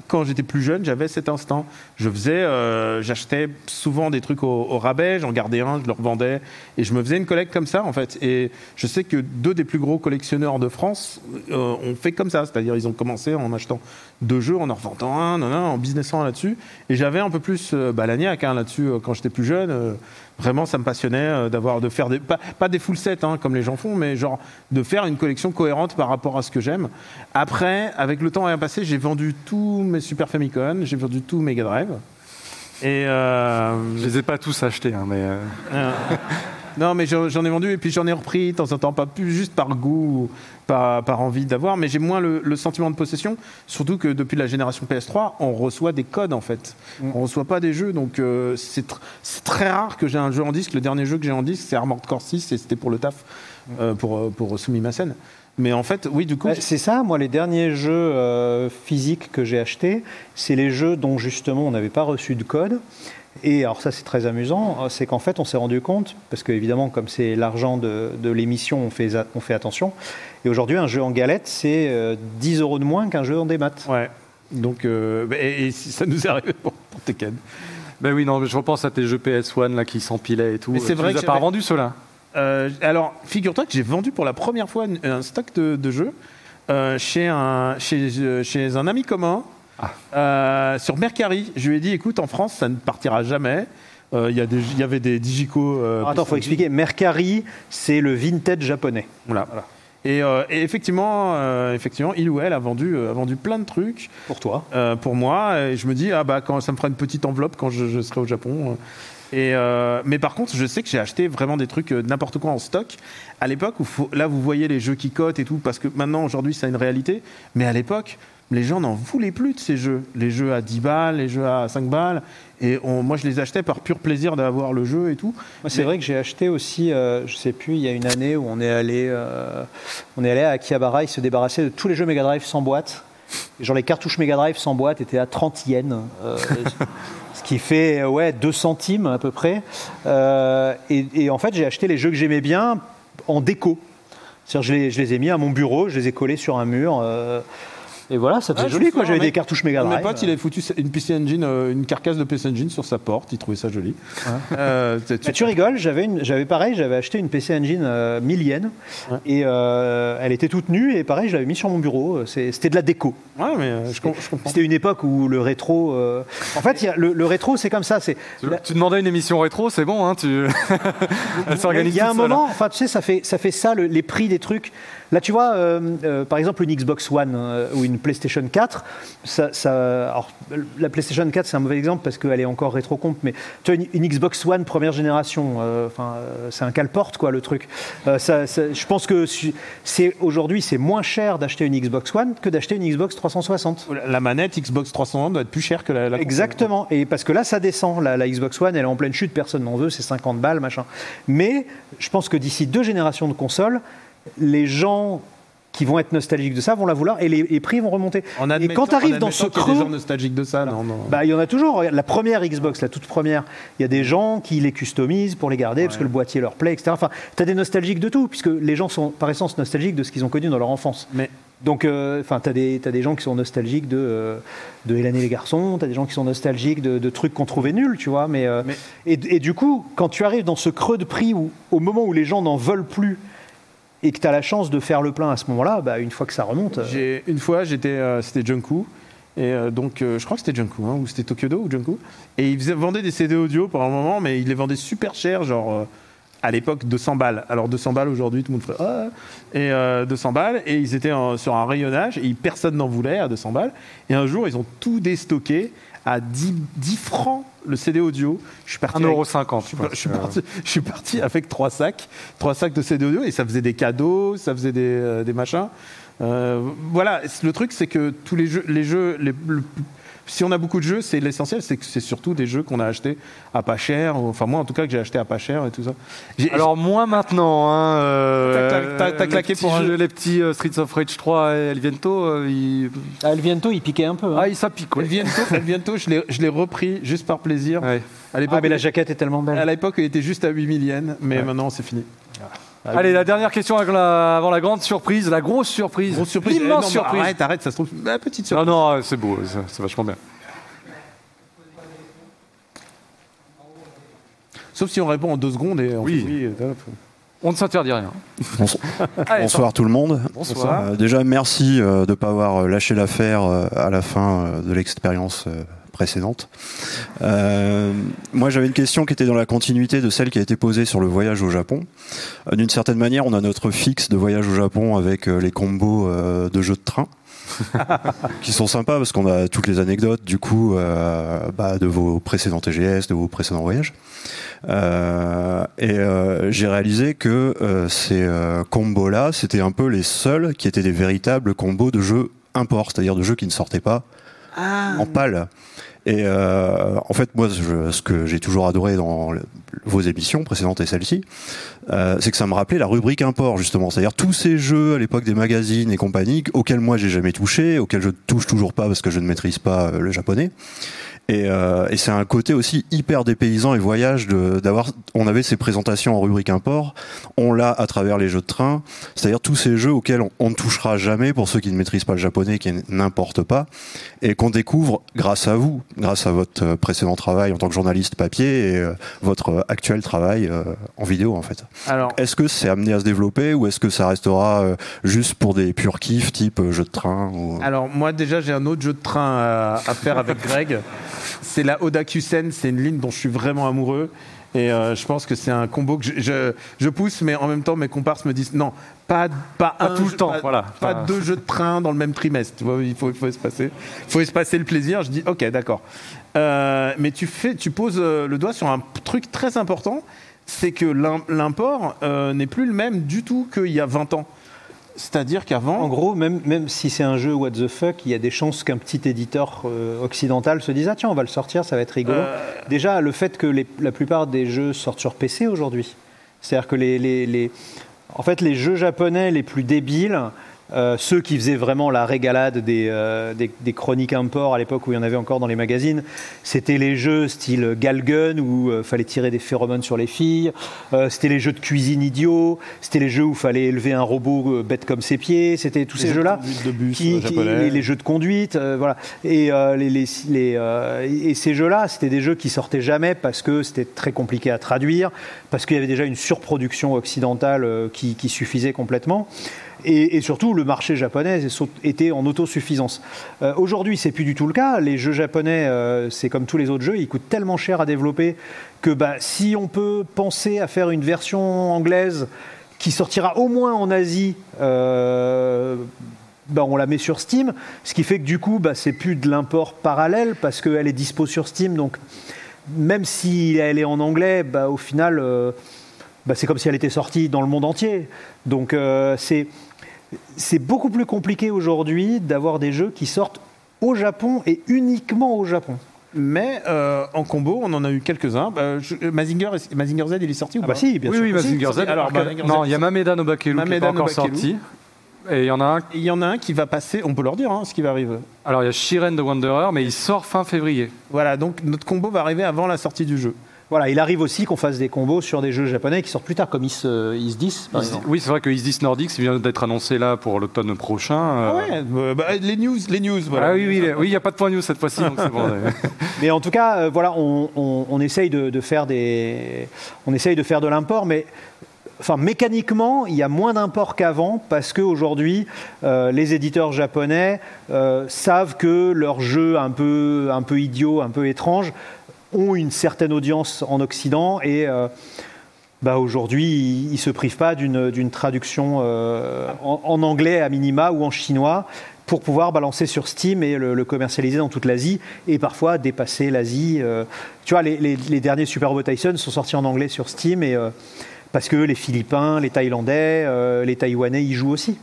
quand j'étais plus jeune, j'avais cet instinct. Je faisais, euh, j'achetais souvent des trucs au, rabais, j'en gardais un, je le revendais, et je me faisais une collecte comme ça en fait. Et je sais que deux des plus gros collectionneurs de France euh, ont fait comme ça, c'est-à-dire ils ont commencé en achetant deux jeux, en en revendant un, nan, en businessant là-dessus. Et j'avais un peu plus euh, bah, hein, là-dessus euh, quand j'étais plus jeune. Vraiment, ça me passionnait de faire des pas, pas des full sets hein, comme les gens font, mais genre de faire une collection cohérente par rapport à ce que j'aime. Après, avec le temps ayant passé, j'ai vendu tous mes Super Famicom, j'ai vendu tous mes Mega Drive. Et euh, Je les ai pas tous achetés, hein, mais euh, euh, non, mais j'en ai vendu et puis j'en ai repris de temps en temps, pas plus juste par goût, ou par, par envie d'avoir, mais j'ai moins le, le sentiment de possession. Surtout que depuis la génération PS3, on reçoit des codes en fait. On reçoit pas des jeux, donc euh, c'est tr- c'est très rare que j'ai un jeu en disque. Le dernier jeu que j'ai en disque, c'est Armored Core 6 et c'était pour le taf, euh, pour, euh, pour Sumimasen. Mais en fait, oui, du coup, Ouais, c'est ça, moi, les derniers jeux euh, physiques que j'ai achetés, c'est les jeux dont justement on n'avait pas reçu de code. Et alors ça c'est très amusant, euh, c'est qu'en fait on s'est rendu compte, parce qu'évidemment comme c'est l'argent de, de l'émission, on fait, on fait attention, et aujourd'hui un jeu en galette c'est euh, 10 euros de moins qu'un jeu en démat. ouais. Donc, euh, et, et si ça nous est arrivé pour, pour Tekken. ben oui, non, mais je repense à tes jeux PS1 là qui s'empilaient et tout. Mais c'est Tu vrai les que as pas revendus ceux-là. Euh, alors, figure-toi que j'ai vendu pour la première fois un, un stock de, de jeux euh, chez, un, chez, euh, chez un ami commun Ah. sur Mercari. Je lui ai dit, écoute, en France, ça ne partira jamais. Il y, il y avait des Digico. attends, faut PCG. expliquer, Mercari c'est le vintage japonais. Voilà. Et, euh, et effectivement, euh, effectivement, il ou elle a vendu, euh, a vendu plein de trucs Pour toi. pour moi. Et je me dis, ah bah, quand, ça me fera une petite enveloppe quand je, je serai au Japon. Et euh, mais par contre, je sais que j'ai acheté vraiment des trucs euh, n'importe quoi en stock. À l'époque, là, vous voyez les jeux qui cotent et tout, parce que maintenant, aujourd'hui, c'est une réalité. Mais à l'époque, les gens n'en voulaient plus de ces jeux. Les jeux à 10 balles, les jeux à 5 balles. Et on- moi, je les achetais par pur plaisir d'avoir le jeu et tout. C'est Mais- vrai que j'ai acheté aussi, euh, je sais plus, il y a une année où on est allé, euh, on est allé à Akihabara, ils se débarrassaient de tous les jeux Mega Drive sans boîte. Genre les cartouches Mega Drive sans boîte étaient à 30 yens, qui fait euh, ouais 2 centimes à peu près. Euh, et, en fait, j'ai acheté les jeux que j'aimais bien en déco. C'est-à-dire, je les, je les ai mis à mon bureau, je les ai collés sur un mur. euh, et voilà, ça faisait Ah, joli me quoi. J'avais des cartouches Drive. mes potes, il avait foutu une PC Engine, euh, une carcasse de PC Engine sur sa porte. Il trouvait ça joli. Euh, tu- Mais tu rigoles, j'avais une- j'avais pareil, j'avais acheté une PC Engine euh, 1000 yens Ouais. et euh, elle était toute nue et pareil, je l'avais mis sur mon bureau. C'est- C'était de la déco. Ouais, mais euh, je, com- je comprends. C'était une époque où le rétro. euh, En fait, il y a- le, le rétro, c'est comme ça. C'est Tu, la- tu demandais une émission rétro, c'est bon, hein, tu... elle s'organise Il y a un moment, enfin, tu sais, ça fait ça, fait ça le- les prix des trucs. Là, tu vois, euh, euh, par exemple, une Xbox One euh, ou une PlayStation 4, ça, ça- alors, la PlayStation 4, c'est un mauvais exemple parce qu'elle est encore rétro-comp, mais tu vois, une, une Xbox One première génération, enfin, c'est un calporte, quoi, le truc. Ça- ça- je pense que c'est aujourd'hui, c'est moins cher d'acheter une Xbox One que d'acheter une Xbox 360. La manette Xbox 360 doit être plus chère que la, la console. Exactement. Et parce que là, ça descend. La, la Xbox One, elle est en pleine chute, personne n'en veut, c'est 50 balles, machin. Mais je pense que d'ici deux générations de consoles, les gens qui vont être nostalgiques de ça vont la vouloir et les, les prix vont remonter. En et quand tu arrives dans ce y a creux, des gens nostalgiques de ça, non, non. bah, il y en a toujours. La première Xbox, la toute première, il y a des gens qui les customisent pour les garder parce que le boîtier leur plaît, etc. Enfin, tu as des nostalgiques de tout, puisque les gens sont par essence nostalgiques de ce qu'ils ont connu dans leur enfance. Mais Donc, euh, enfin, tu as, des gens qui sont nostalgiques de, euh, de Hélène et les garçons, tu as des gens qui sont nostalgiques de, de trucs qu'on trouvait nuls, tu vois. Mais, euh, Mais- et, et du coup, quand tu arrives dans ce creux de prix où, au moment où les gens n'en veulent plus, et que tu as la chance de faire le plein à ce moment-là, bah, une fois que ça remonte. euh, une fois, j'étais, euh, c'était Junku. Et euh, donc, euh, je crois que c'était Junku, hein, ou c'était Tokyodo ou Junku. Et ils vendaient des CD audio pendant un moment, mais ils les vendaient super cher, genre à l'époque 200 balles. Alors 200 balles aujourd'hui, tout le monde ferait ah et euh, 200 balles. Et ils étaient en- sur un rayonnage et personne n'en voulait à 200 balles. Et un jour, ils ont tout déstocké à 10, 10 francs le CD audio. Je suis parti. avec- 1,50€. je je suis parti, je suis parti avec trois sacs, trois sacs de CD audio et ça faisait des cadeaux, ça faisait des, euh, des machins. Euh, voilà, le truc c'est que tous les jeux, les jeux, les- le- si on a beaucoup de jeux, c'est l'essentiel, c'est que c'est surtout des jeux qu'on a achetés à pas cher. ou- Enfin moi en tout cas que j'ai acheté à pas cher et tout ça. J'ai- Alors moins maintenant. Hein, euh, T'as cla- claqué pour un jeux- jeu. Les petits euh, Streets of Rage 3 et El Viento, euh, ils... Ah, El Viento, il piquait un peu. hein. Ah, ils ça pique, El ouais. Viento, El Viento, je l'ai- je l'ai repris juste par plaisir. Ouais. À l'époque, Ah, mais la jaquette est tellement belle. à l'époque, il était juste à 8000 yens, mais maintenant c'est fini. Allez, la dernière question avant la, avant la grande surprise, la grosse surprise. Grosse surprise. L'immense surprise. Arrête, arrête, ça se trouve. La petite surprise. Non, non, c'est beau, c'est c'est vachement bien. Sauf si on répond en deux secondes et on Oui. fait oui, et top. On ne s'interdit rien. Bonsoir, Allez, bonsoir tout le monde. Bonsoir. Euh, déjà, merci euh, de ne pas avoir euh, lâché l'affaire euh, à la fin euh, de l'expérience euh, précédente. Euh, moi, j'avais une question qui était dans la continuité de celle qui a été posée sur le voyage au Japon. Euh, D'une certaine manière, on a notre fixe de voyage au Japon avec euh, les combos de jeux de train. qui sont sympas parce qu'on a toutes les anecdotes du coup euh, bah, de vos précédents TGS, de vos précédents voyages. Euh, et euh, j'ai réalisé que ces combos-là, c'était un peu les seuls qui étaient des véritables combos de jeux import, c'est-à-dire de jeux qui ne sortaient pas en pâle. Et euh, en fait, moi, je- ce que j'ai toujours adoré dans vos émissions précédentes et celle-ci, euh, c'est que ça me rappelait la rubrique import, justement. C'est-à-dire tous ces jeux à l'époque des magazines et compagnie auxquels moi j'ai jamais touché, auxquels je ne touche toujours pas parce que je ne maîtrise pas euh, le japonais. Et, euh, et c'est un côté aussi hyper dépaysant et voyage de- d'avoir. On avait ces présentations en rubrique import, on l'a à travers les jeux de train, c'est-à-dire tous ces jeux auxquels on, on ne touchera jamais pour ceux qui ne maîtrisent pas le japonais, qui n'importent pas, et qu'on découvre grâce à vous, grâce à votre euh, précédent travail en tant que journaliste papier et euh, votre euh, actuel travail euh, en vidéo en fait. Alors, Est-ce que c'est amené à se développer ou est-ce que ça restera juste pour des purs kiffs type jeu de train ou... Alors moi déjà j'ai un autre jeu de train à, à faire avec Greg. C'est la Odakusen, c'est une ligne dont je suis vraiment amoureux. Et euh, je pense que c'est un combo que je, je, je pousse, mais en même temps mes comparses me disent non, pas, pas, Pas un tout le jeu- temps, pas, voilà. pas deux jeux de train dans le même trimestre. Tu vois, il faut, il faut espacer, faut espacer le plaisir. Je dis ok, d'accord. Euh, mais tu fais, tu poses euh, le doigt sur un truc très important, c'est que l'im- l'import euh, n'est plus le même du tout qu'il y a 20 ans. C'est-à-dire qu'avant, En gros, même, même si c'est un jeu what the fuck, il y a des chances qu'un petit éditeur euh, occidental se dise Ah tiens, on va le sortir, ça va être rigolo. Euh. Déjà, le fait que les- la plupart des jeux sortent sur PC aujourd'hui, c'est-à-dire que les, les- les- en fait, les jeux japonais les plus débiles, euh, ceux qui faisaient vraiment la régalade des, euh, des, des chroniques import à l'époque où il y en avait encore dans les magazines, c'était les jeux style Galgun où il fallait tirer des phéromones sur les filles, euh, c'était les jeux de cuisine idiots, c'était les jeux où il fallait élever un robot euh, bête comme ses pieds, c'était tous ces jeux jeux-là bus, qui- euh, qui- les, les jeux de conduite, euh, voilà. Et, euh, les, les- les, euh, et ces jeux-là, c'était des jeux qui sortaient jamais parce que c'était très compliqué à traduire, parce qu'il y avait déjà une surproduction occidentale euh, qui, qui suffisait complètement. Et, surtout, le marché japonais était en autosuffisance. Euh, Aujourd'hui, c'est plus du tout le cas. Les jeux japonais, euh, c'est comme tous les autres jeux, ils coûtent tellement cher à développer que bah, si on peut penser à faire une version anglaise qui sortira au moins en Asie, euh, bah, on la met sur Steam, ce qui fait que du coup, bah, c'est plus de l'import parallèle parce qu'elle est dispo sur Steam. Donc, même si elle est en anglais, bah, au final, euh, c'est comme si elle était sortie dans le monde entier. Donc, c'est c'est beaucoup plus compliqué aujourd'hui d'avoir des jeux qui sortent au Japon et uniquement au Japon. Mais euh, en combo, on en a eu quelques-uns. Bah, je- Mazinger, Mazinger Z, il est sorti ou Ah pas bah si, bien oui, sûr. oui. Mazinger Z. Alors, Mazinger Z, non, il y a Mameda no Bakelu qui n'est pas no encore Bakelu. sorti. Et il y en a un. Il y en a un qui va passer, on peut leur dire hein, ce qui va arriver. Alors, il y a Shiren the Wanderer, mais il sort fin février. Voilà, donc notre combo va arriver avant la sortie du jeu. Voilà, il arrive aussi qu'on fasse des combos sur des jeux japonais qui sortent plus tard, comme Is, euh, Is 10, par Is- exemple. Oui, c'est vrai que Isdis Nordics vient d'être annoncé là pour l'automne prochain. Ah euh. ouais, euh, bah, les news, les news, voilà. Ah oui, oui, oui, il n'y a pas de point news cette fois-ci, donc c'est bon. ouais. Mais en tout cas, euh, voilà, on, on- on essaye de, de faire des, on essaye de faire de l'import, mais enfin mécaniquement, il y a moins d'import qu'avant parce qu'aujourd'hui, euh, les éditeurs japonais euh, savent que leurs jeux un peu, un peu idiots, un peu étranges, ont une certaine audience en Occident et euh, bah, aujourd'hui, ils ne se privent pas d'une traduction euh, en, anglais à minima ou en chinois pour pouvoir balancer sur Steam et le, commercialiser dans toute l'Asie et parfois dépasser l'Asie. euh. tu vois, les, derniers Super Robot Tyson sont sortis en anglais sur Steam et, parce que les Philippins, les Thaïlandais, les Taïwanais y jouent aussi.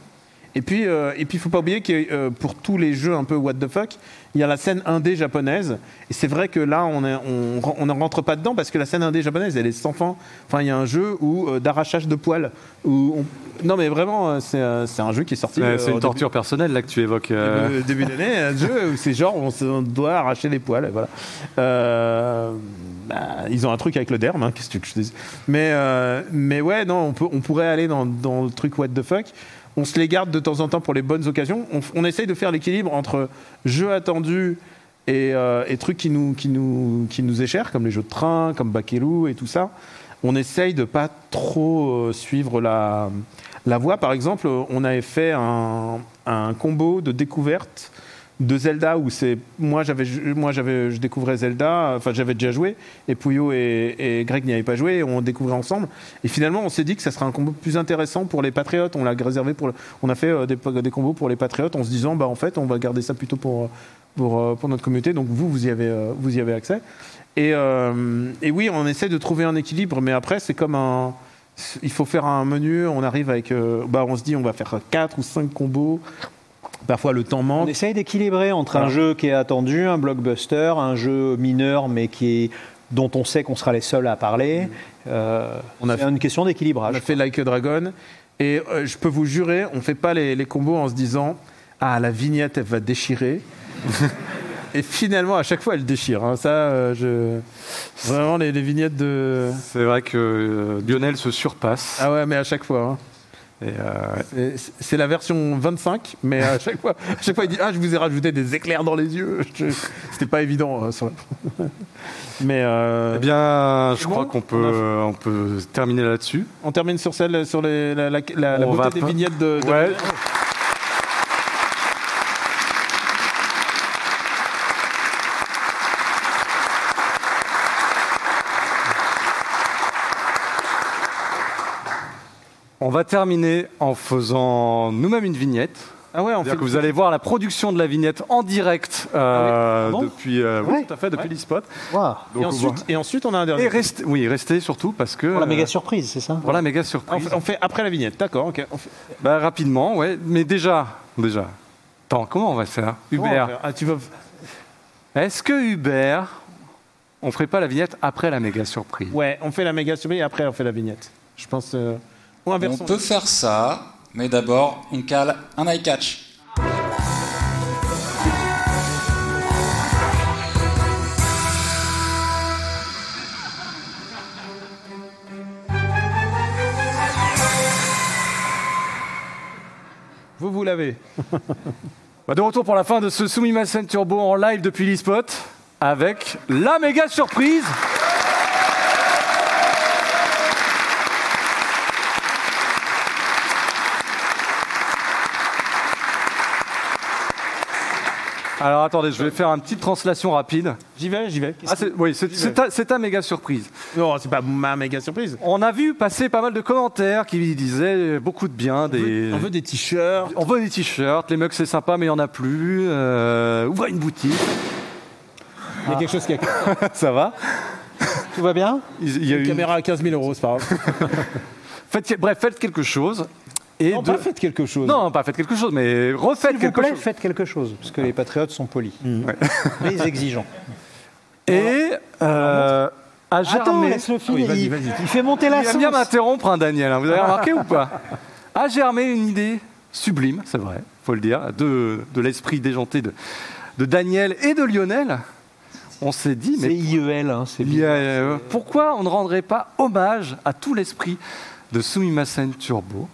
Et puis, euh, et puis, faut pas oublier que pour tous les jeux un peu what the fuck, il y a la scène indé japonaise. Et c'est vrai que là, on est- on on rentre pas dedans parce que la scène indé japonaise, elle est sans fin. Enfin, il y a un jeu où euh, d'arrachage de poils. Où on- Non, mais vraiment, euh, c'est euh, c'est un jeu qui est sorti. C'est une torture personnelle là que tu évoques. euh. début, d'année, un jeu où c'est genre on, doit arracher les poils, voilà. Euh, bah, ils ont un truc avec le derme, hein, qu'est-ce que je te dise Mais mais ouais, non, on peut, on pourrait aller dans, dans le truc what the fuck. On se les garde de temps en temps pour les bonnes occasions. On, essaye de faire l'équilibre entre jeux attendus et, euh, trucs qui nous, qui, est cher, comme les jeux de train, comme Bakelou et tout ça. On essaye de pas trop euh, suivre la, la voie. Par exemple, on avait fait un, un combo de découverte de Zelda où c'est moi j'avais moi j'avais je découvrais Zelda enfin j'avais déjà joué et Pouillot et, Greg n'y avaient pas joué on découvrait ensemble. Et finalement on s'est dit que ça serait un combo plus intéressant pour les patriotes. On l'a réservé pour on a fait euh, des, des combos pour les patriotes en se disant bah en fait on va garder ça plutôt pour pour, euh, pour notre communauté. Donc vous vous y avez euh, vous y avez accès. Et, euh, et oui on essaie de trouver un équilibre mais après c'est comme un il faut faire un menu on arrive avec euh, bah on se dit on va faire quatre ou cinq combos parfois le temps manque On essaye d'équilibrer entre Voilà. un jeu qui est attendu, un blockbuster, un jeu mineur mais qui est, dont on sait qu'on sera les seuls à parler. Euh, On a c'est une question d'équilibrage. On a fait Like a Dragon. Et euh, je peux vous jurer, on fait pas les, les combos en se disant Ah, la vignette, elle va déchirer. Et finalement, à chaque fois, elle déchire. hein. Ça, euh, je... Vraiment, les, les vignettes de. C'est vrai que euh, Lionel se surpasse. Ah ouais, mais à chaque fois. hein. Euh, C'est- la version 25, mais à chaque fois, à chaque fois, il dit Ah, je vous ai rajouté des éclairs dans les yeux. C'était pas évident. euh, sur la- mais. euh, eh bien, je crois qu'on peut, on peut terminer là-dessus. On termine sur celle, sur les- la, beauté des vignettes de. de- Ouais. On va terminer en faisant nous-mêmes une vignette. Ah ouais, on C'est-à-dire fait que vous allez voir la production de la vignette en direct euh, Ah bon depuis, euh, oui, Ouais. tout à fait, depuis l'e-spot. Waouh. Et ensuite, voit- et ensuite, on a un dernier. Et restez, oui, restez surtout parce que Pour la euh, méga surprise, c'est ça? Voilà méga On surprise. fait, on fait après la vignette, d'accord. ok. On fait- Bah, rapidement, ouais. Mais déjà, déjà. Attends, comment on va faire Hubert, faire? Ah, tu vas... est-ce que Hubert, on ferait pas la vignette après la méga surprise? Ouais, on fait la méga surprise et après on fait la vignette. Je pense. euh, Ou On peut faire ça, mais d'abord, on cale un eye catch. Vous, vous l'avez. Bah, De retour pour la fin de ce Sumimasen Turbo en live depuis l'e-spot avec la méga surprise. Alors attendez, je vais faire une petite translation rapide. J'y vais, j'y vais. Qu'est-ce Ah, c'est- oui, c'est c'est ta, c'est ta méga surprise. Non, c'est pas ma méga surprise. On a vu passer pas mal de commentaires qui disaient beaucoup de bien. Des... On veut des t-shirts. On veut des t-shirts, les mugs c'est sympa mais il n'y en a plus. Euh, ouvrez une boutique, Il y a quelque chose qui a. ça va? Tout va bien? Il il y a Une une- caméra à 15 000 euros, c'est pas grave. Faites, bref, faites quelque chose. Et Non, de- pas faites quelque chose. Non, pas faites quelque chose, mais refaites S'il vous quelque plaît, chose. faites quelque chose, parce que les patriotes sont polis, mais exigeants. Et euh, à Attends, germer. laisse-le finir. Oui, vas-y, il, vas-y. il fait monter la Il aime bien sauce. m'interrompre, hein, Daniel. hein, vous avez remarqué ou pas A germé une idée sublime, c'est vrai, faut le dire, de, de l'esprit déjanté de, de Daniel et de Lionel. On s'est dit, C'est mais IEL, hein, c'est il a, euh, pourquoi on ne rendrait pas hommage à tout l'esprit de Sumimasen Turbo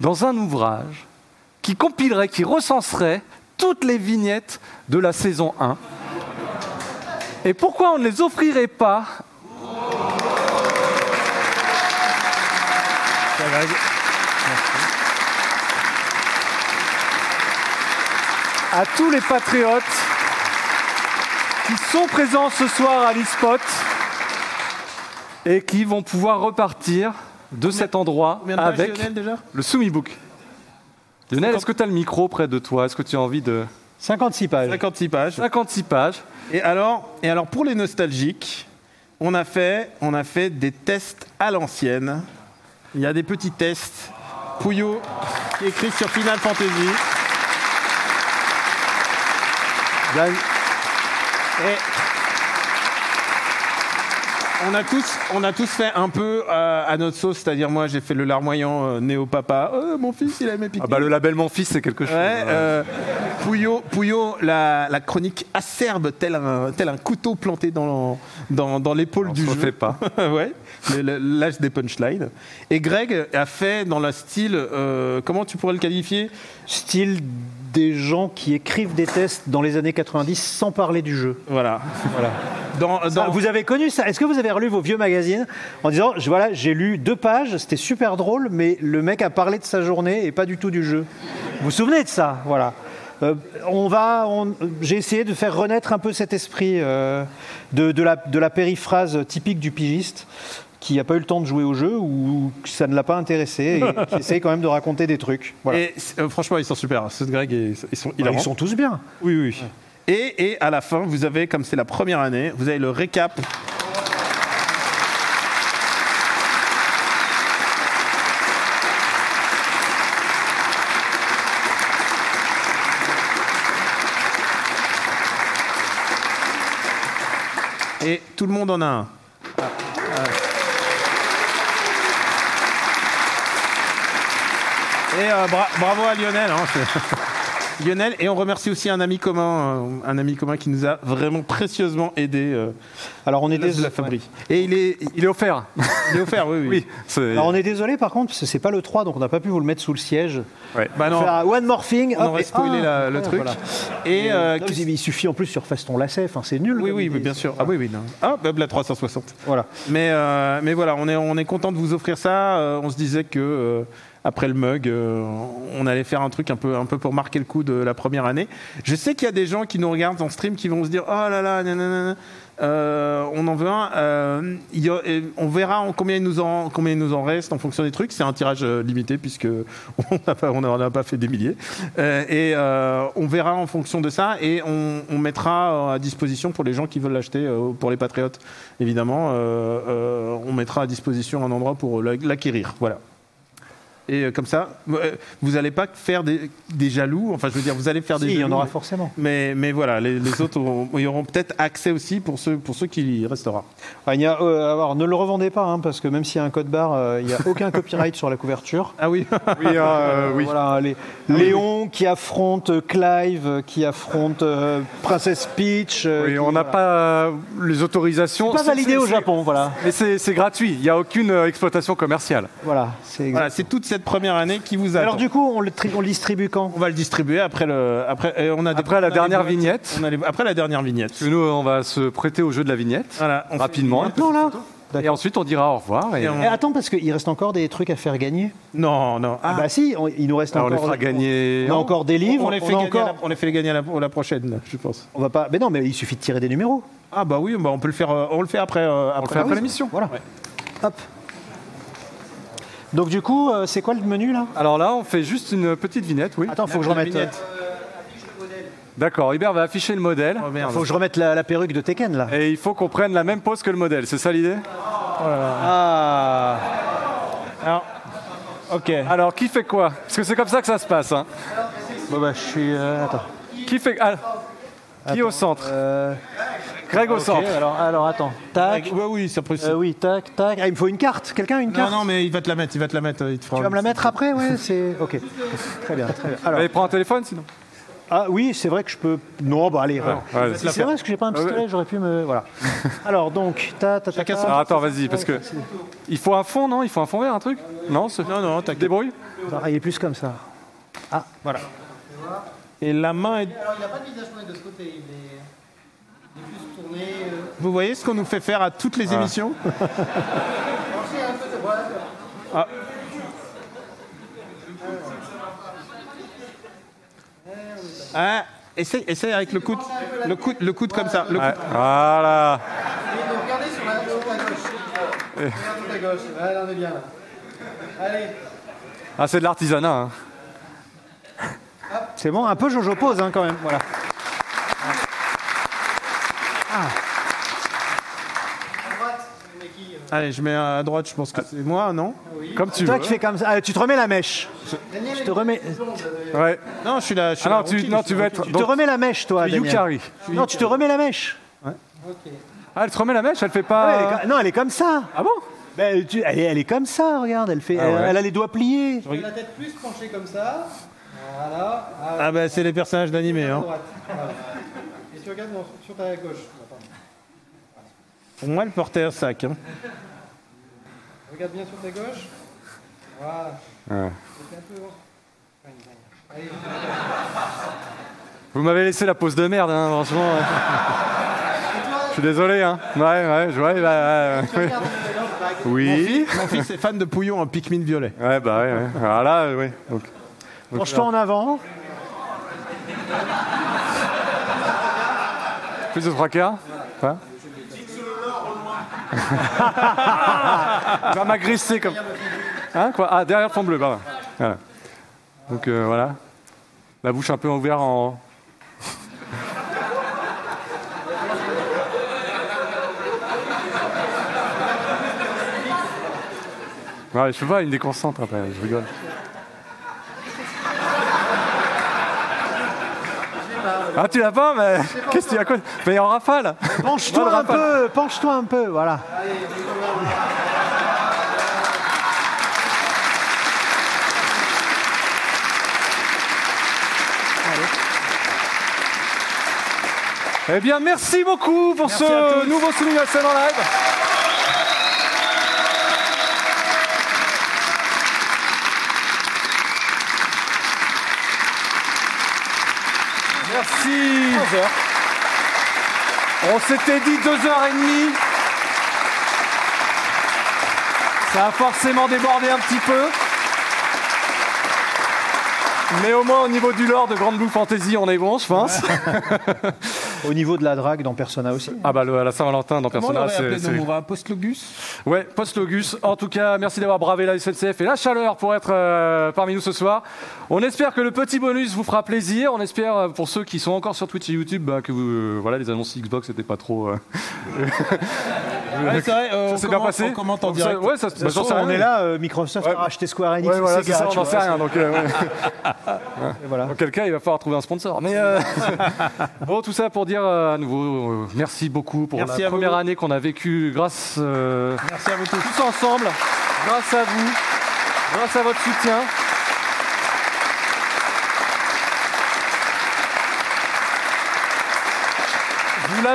dans un ouvrage qui compilerait, qui recenserait toutes les vignettes de la saison 1 Et pourquoi on ne les offrirait pas à tous les patriotes qui sont présents ce soir à l'e-spot et qui vont pouvoir repartir de cet endroit Combien de pages, avec Lionel, déjà le Sumibook. Lionel, est-ce que tu as le micro près de toi? Est-ce que tu as envie de... 56 pages. 56 pages. 56 pages. Et alors, et alors pour les nostalgiques, on a fait, on a fait des tests à l'ancienne. Il y a des petits tests. Pouillot qui est écrit sur Final Fantasy. Et on a tous, on a tous fait un peu euh, à notre sauce, c'est-à-dire moi j'ai fait le larmoyant euh, néo-papa. Oh, mon fils il a aimé piquer. Ah bah le label Mon Fils, c'est quelque chose. Ouais, euh, Pouillot, Pouillot la, la chronique acerbe, tel un, tel un couteau planté dans, dans, dans l'épaule du jeu. pas. ouais, le- le- l'âge des punchlines. Et Greg a fait dans le style, euh, comment tu pourrais le qualifier? Style des gens qui écrivent des tests dans les années 90 sans parler du jeu. Voilà. Voilà. Dans, Ça, dans- vous avez connu ça? Est-ce que vous avez relu vos vieux magazines en disant je- voilà j'ai lu deux pages, c'était super drôle, mais le mec a parlé de sa journée et pas du tout du jeu? Vous vous souvenez de ça? Voilà. Euh, on va, on- j'ai essayé de faire renaître un peu cet esprit euh, de, de la, de la périphrase typique du pigiste qui n'a pas eu le temps de jouer au jeu ou que ça ne l'a pas intéressé et qui essaye quand même de raconter des trucs. Voilà. Et euh, franchement, ils sont super. Ceux de Greg, ils sont, Bah, ils sont tous bien. Oui, oui. Et, et à la fin, vous avez, comme c'est la première année, vous avez le récap. Et tout le monde en a un. Et euh, bra- bravo à Lionel. hein, Lionel, et on remercie aussi un ami commun, euh, un ami commun qui nous a vraiment précieusement aidé. Alors on est de la désolé. Fabrie. Et il est, Il est offert. il est offert, oui, oui. Alors on est désolé par contre parce que c'est pas le 3 donc on n'a pas pu vous le mettre sous le siège. Bah non, Faire un one more thing. on hop, aurait et- spoilé ah, la- le ouais, truc. voilà. Et euh, Non, il suffit en plus que tu refasses ton lacet. Enfin c'est nul. oui, oui, mais bien sûr. Ah oui, oui, non. Ah, bah, la 360. Voilà. Mais, euh, mais voilà, on est, on est content de vous offrir ça. Euh, on se disait que euh, après le mug, euh, on allait faire un truc un peu, un peu pour marquer le coup de la première année. Je sais qu'il y a des gens qui nous regardent en stream qui vont se dire Oh là là, nanana, euh, on en veut un. Euh, on verra en combien, il nous en, reste en fonction des trucs. C'est un tirage euh, limité puisque on n'a pas, on n'en a pas fait des milliers. Et on verra en fonction de ça et on, on mettra à disposition pour les gens qui veulent l'acheter, pour les patriotes évidemment, on mettra à disposition un endroit pour la- l'acquérir. Voilà. Et euh, comme ça, euh, vous n'allez pas faire des, des jaloux. Enfin, je veux dire, vous allez faire des Si, il y jaloux. en aura mais- forcément. Mais, mais voilà, les, les autres auront, ils auront peut-être accès aussi pour ceux, pour ceux qui y restera. Ah, il y a, euh, alors, ne le revendez pas hein, parce que même s'il y a un code barre, euh, il n'y a aucun copyright sur la couverture. Ah oui Oui, euh, oui. Voilà, les- Léon qui affronte Clive, qui affronte euh, Princesse Peach. euh, Oui, qui- on n'a voilà. pas les autorisations. pas validé au Japon, voilà. Mais c'est c'est gratuit. Il n'y a aucune exploitation commerciale. Voilà, c'est exact. Voilà, c'est toute cette première année qui vous attend. Alors du coup, on le, tri- on le distribue quand? On va le distribuer après le, après, euh, on a des- Après la on a dernière vignette. On a les- après la dernière vignette. Nous, on va se prêter au jeu de la vignette Voilà, on fait- rapidement. Maintenant là Et ensuite, on dira au revoir. Et, Et on- Eh, Attends, parce qu'il reste encore des trucs à faire gagner? Non, non. Ah, bah si, on- il nous reste Ah, on encore. les fera gagner. On a encore des livres. on les fait, gagner, encore. à la, on les fait gagner la, la prochaine, je pense. On va pas. Mais non, mais il suffit de tirer des numéros. Ah bah oui, bah on peut le faire. euh, on le fait après. euh, On le fait après l'émission. Voilà. Hop. Donc du coup, euh, c'est quoi le menu là? Alors là, on fait juste une petite vignette, oui. Attends, faut que je remette. euh, vignette. D'accord, Hubert va afficher le modèle. Oh merde. faut que je remette la, la perruque de Tekken là. Et il faut qu'on prenne la même pose que le modèle, c'est ça l'idée? Ah. Alors, ok. Alors, qui fait quoi? Parce que c'est comme ça que ça se passe. hein. Bon bah je suis. euh, attends. Qui fait. ah, qui est au centre Euh, Greg au centre. alors, alors attends. Tac. Ouais, oui, c'est possible. Euh, oui, tac, tac. Ah, il me faut une carte. Quelqu'un a une non, carte non, mais il va te la mettre. Il va te la mettre. euh, Il te fera Tu vas me la mettre après, ouais. C'est ok. Très bien, très bien. Alors, Allez, prends un téléphone sinon. ah oui, c'est vrai que je peux. Non, bah allez. voilà. Ouais, Si c'est vrai parce que j'ai pas un pistolet, j'aurais pu me. Voilà. Alors donc, ta ta ta. Chacun ta. son- Alors attends, vas-y, parce que. Il faut un fond, non? Il faut un fond vert, un truc? Non c'est- Non, non, t'inquiète. Débrouille Ah, il est plus comme ça. Voilà. Et la main est... Alors, il n'a pas de visage tourné de ce côté, il est, il est plus tourné... Euh... Vous voyez ce qu'on nous fait faire à toutes les ah. émissions ah. ah. Essaye, essaye, avec le coude, le coude, le coude comme ça. Le coude. Voilà. regardez sur la gauche. Regardez à gauche. on est bien là. Allez. Ah, c'est de l'artisanat. Hein. C'est bon, un peu Jojo pose hein, quand même. Voilà. Euh, Allez, je mets à droite, je pense que c'est moi, non Comme tu Toi veux. qui fais comme ça. Ah, tu te remets la mèche. Tu est te remets, Ouais. Non, je suis là. Je suis Ah non, tu, routine, non, je tu veux être. tu te remets la mèche, toi. Yukari. Non, tu te remets la mèche. Ah, elle te remet la mèche, elle fait Ah ouais, elle pas. non, elle est comme ça. Ah bon Ben, tu- elle, est, elle est comme ça, regarde. Elle, fait, Ah elle, ouais. elle a les doigts pliés. la tête plus penchée comme ça. Voilà. Ah, Ah bah c'est les personnages d'animé. Hein. droite. Voilà. Et tu regardes sur ta gauche. Pour moi, le portait un sac. Hein. Regarde bien sur ta gauche. Voilà. Ouais. C'est un peu. Enfin, Allez. Vous m'avez laissé la pause de merde, hein, franchement. Je suis désolé, hein. Ouais, ouais, je vois. bah, ouais. Oui. Mon fils est fan de Pouillon en Pikmin violet. Ouais, bah ouais, ouais. Alors là, ouais. Donc, donc, Penche-toi en avant. plus de trois quarts. Hein Il va m'agresser comme. Hein, quoi Ah, derrière le fond bleu, bah, voilà. Donc euh, voilà. La bouche un peu ouverte en. Ouais, je sais pas, il me déconcentre après, je rigole. Ah, tu l'as pas, mais qu'est-ce qu'il y a quoi Mais en rafale Penche-toi un peu. Penche-toi un peu. Voilà. Eh bien, merci beaucoup pour Merci ce nouveau Soumis à scène en live. On s'était dit deux heures et demie. Ça a forcément débordé un petit peu. Mais au moins au niveau du lore de Grande Blue Fantasy, on est bon, je pense. Au niveau de la drague dans Persona aussi. Ah bah le- à la Saint-Valentin dans Comment Persona, l'aurait c'est... appelé c'est- Nomura Postlogus Ouais, Postlogus. En tout cas, merci d'avoir bravé la SNCF et la chaleur pour être euh, parmi nous ce soir. On espère que le petit bonus vous fera plaisir. On espère, euh, pour ceux qui sont encore sur Twitch et YouTube, bah, que vous, euh, voilà, les annonces Xbox n'étaient pas trop... Ouais, c'est vrai, euh, ça s'est bien passé on commente en direct. Ouais, ça, bah, sais on est là, euh, Microsoft a racheté Square Enix Ouais, voilà, c'est ça, on n'en sait rien. Donc, euh, ouais. voilà. Dans quel cas, il va falloir trouver un sponsor. Mais euh, bon, tout ça pour dire euh, à nouveau euh, merci beaucoup pour Merci la à vous. première année qu'on a vécue grâce Merci à vous tous. tous ensemble, grâce à vous, grâce à votre soutien.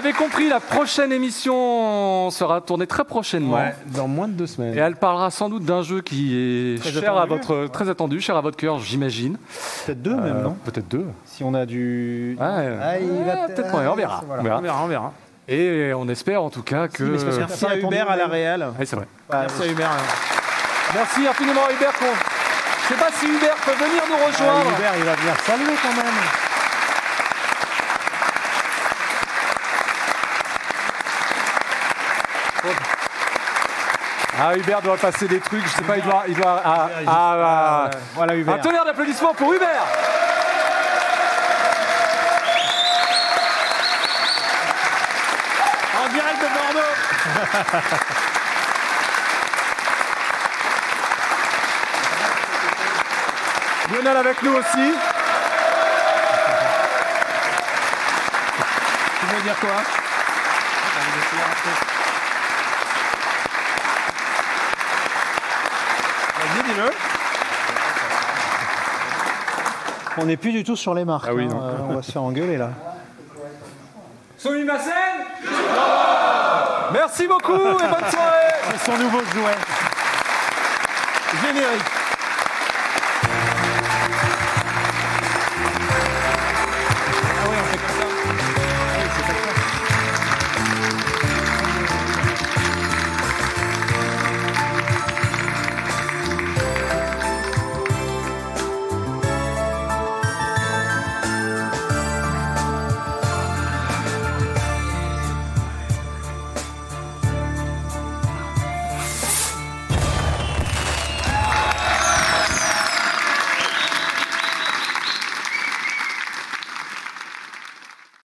L'avez compris, la prochaine émission sera tournée très prochainement. Ouais, dans moins de deux semaines. Et elle parlera sans doute d'un jeu qui est Très cher à attendu. votre, très attendu, cher à votre cœur, j'imagine. Peut-être deux même, Euh, non Peut-être deux. Si on a du. Ouais. Ah, il va Ouais, peut-être pas, on verra. Voilà. On verra. On verra, on verra. Et on espère en tout cas que. Merci à Hubert à la réal. Ouais, c'est vrai. Merci à Hubert. Merci infiniment à Hubert. Je sais pas si Hubert peut venir nous Ah, rejoindre. Hubert, il va venir saluer quand même. Ah, Hubert doit passer des trucs, je sais pas, il doit. Il doit ah, ah, ah. Voilà Hubert. Un tonnerre d'applaudissements pour Hubert En direct de Bordeaux. Lionel avec nous aussi. Tu veux dire quoi? On n'est plus du tout sur les marques. Ah oui, hein, non. euh, on va se faire engueuler là. Soumi Massen Merci beaucoup et bonne soirée C'est son nouveau jouet. Générique.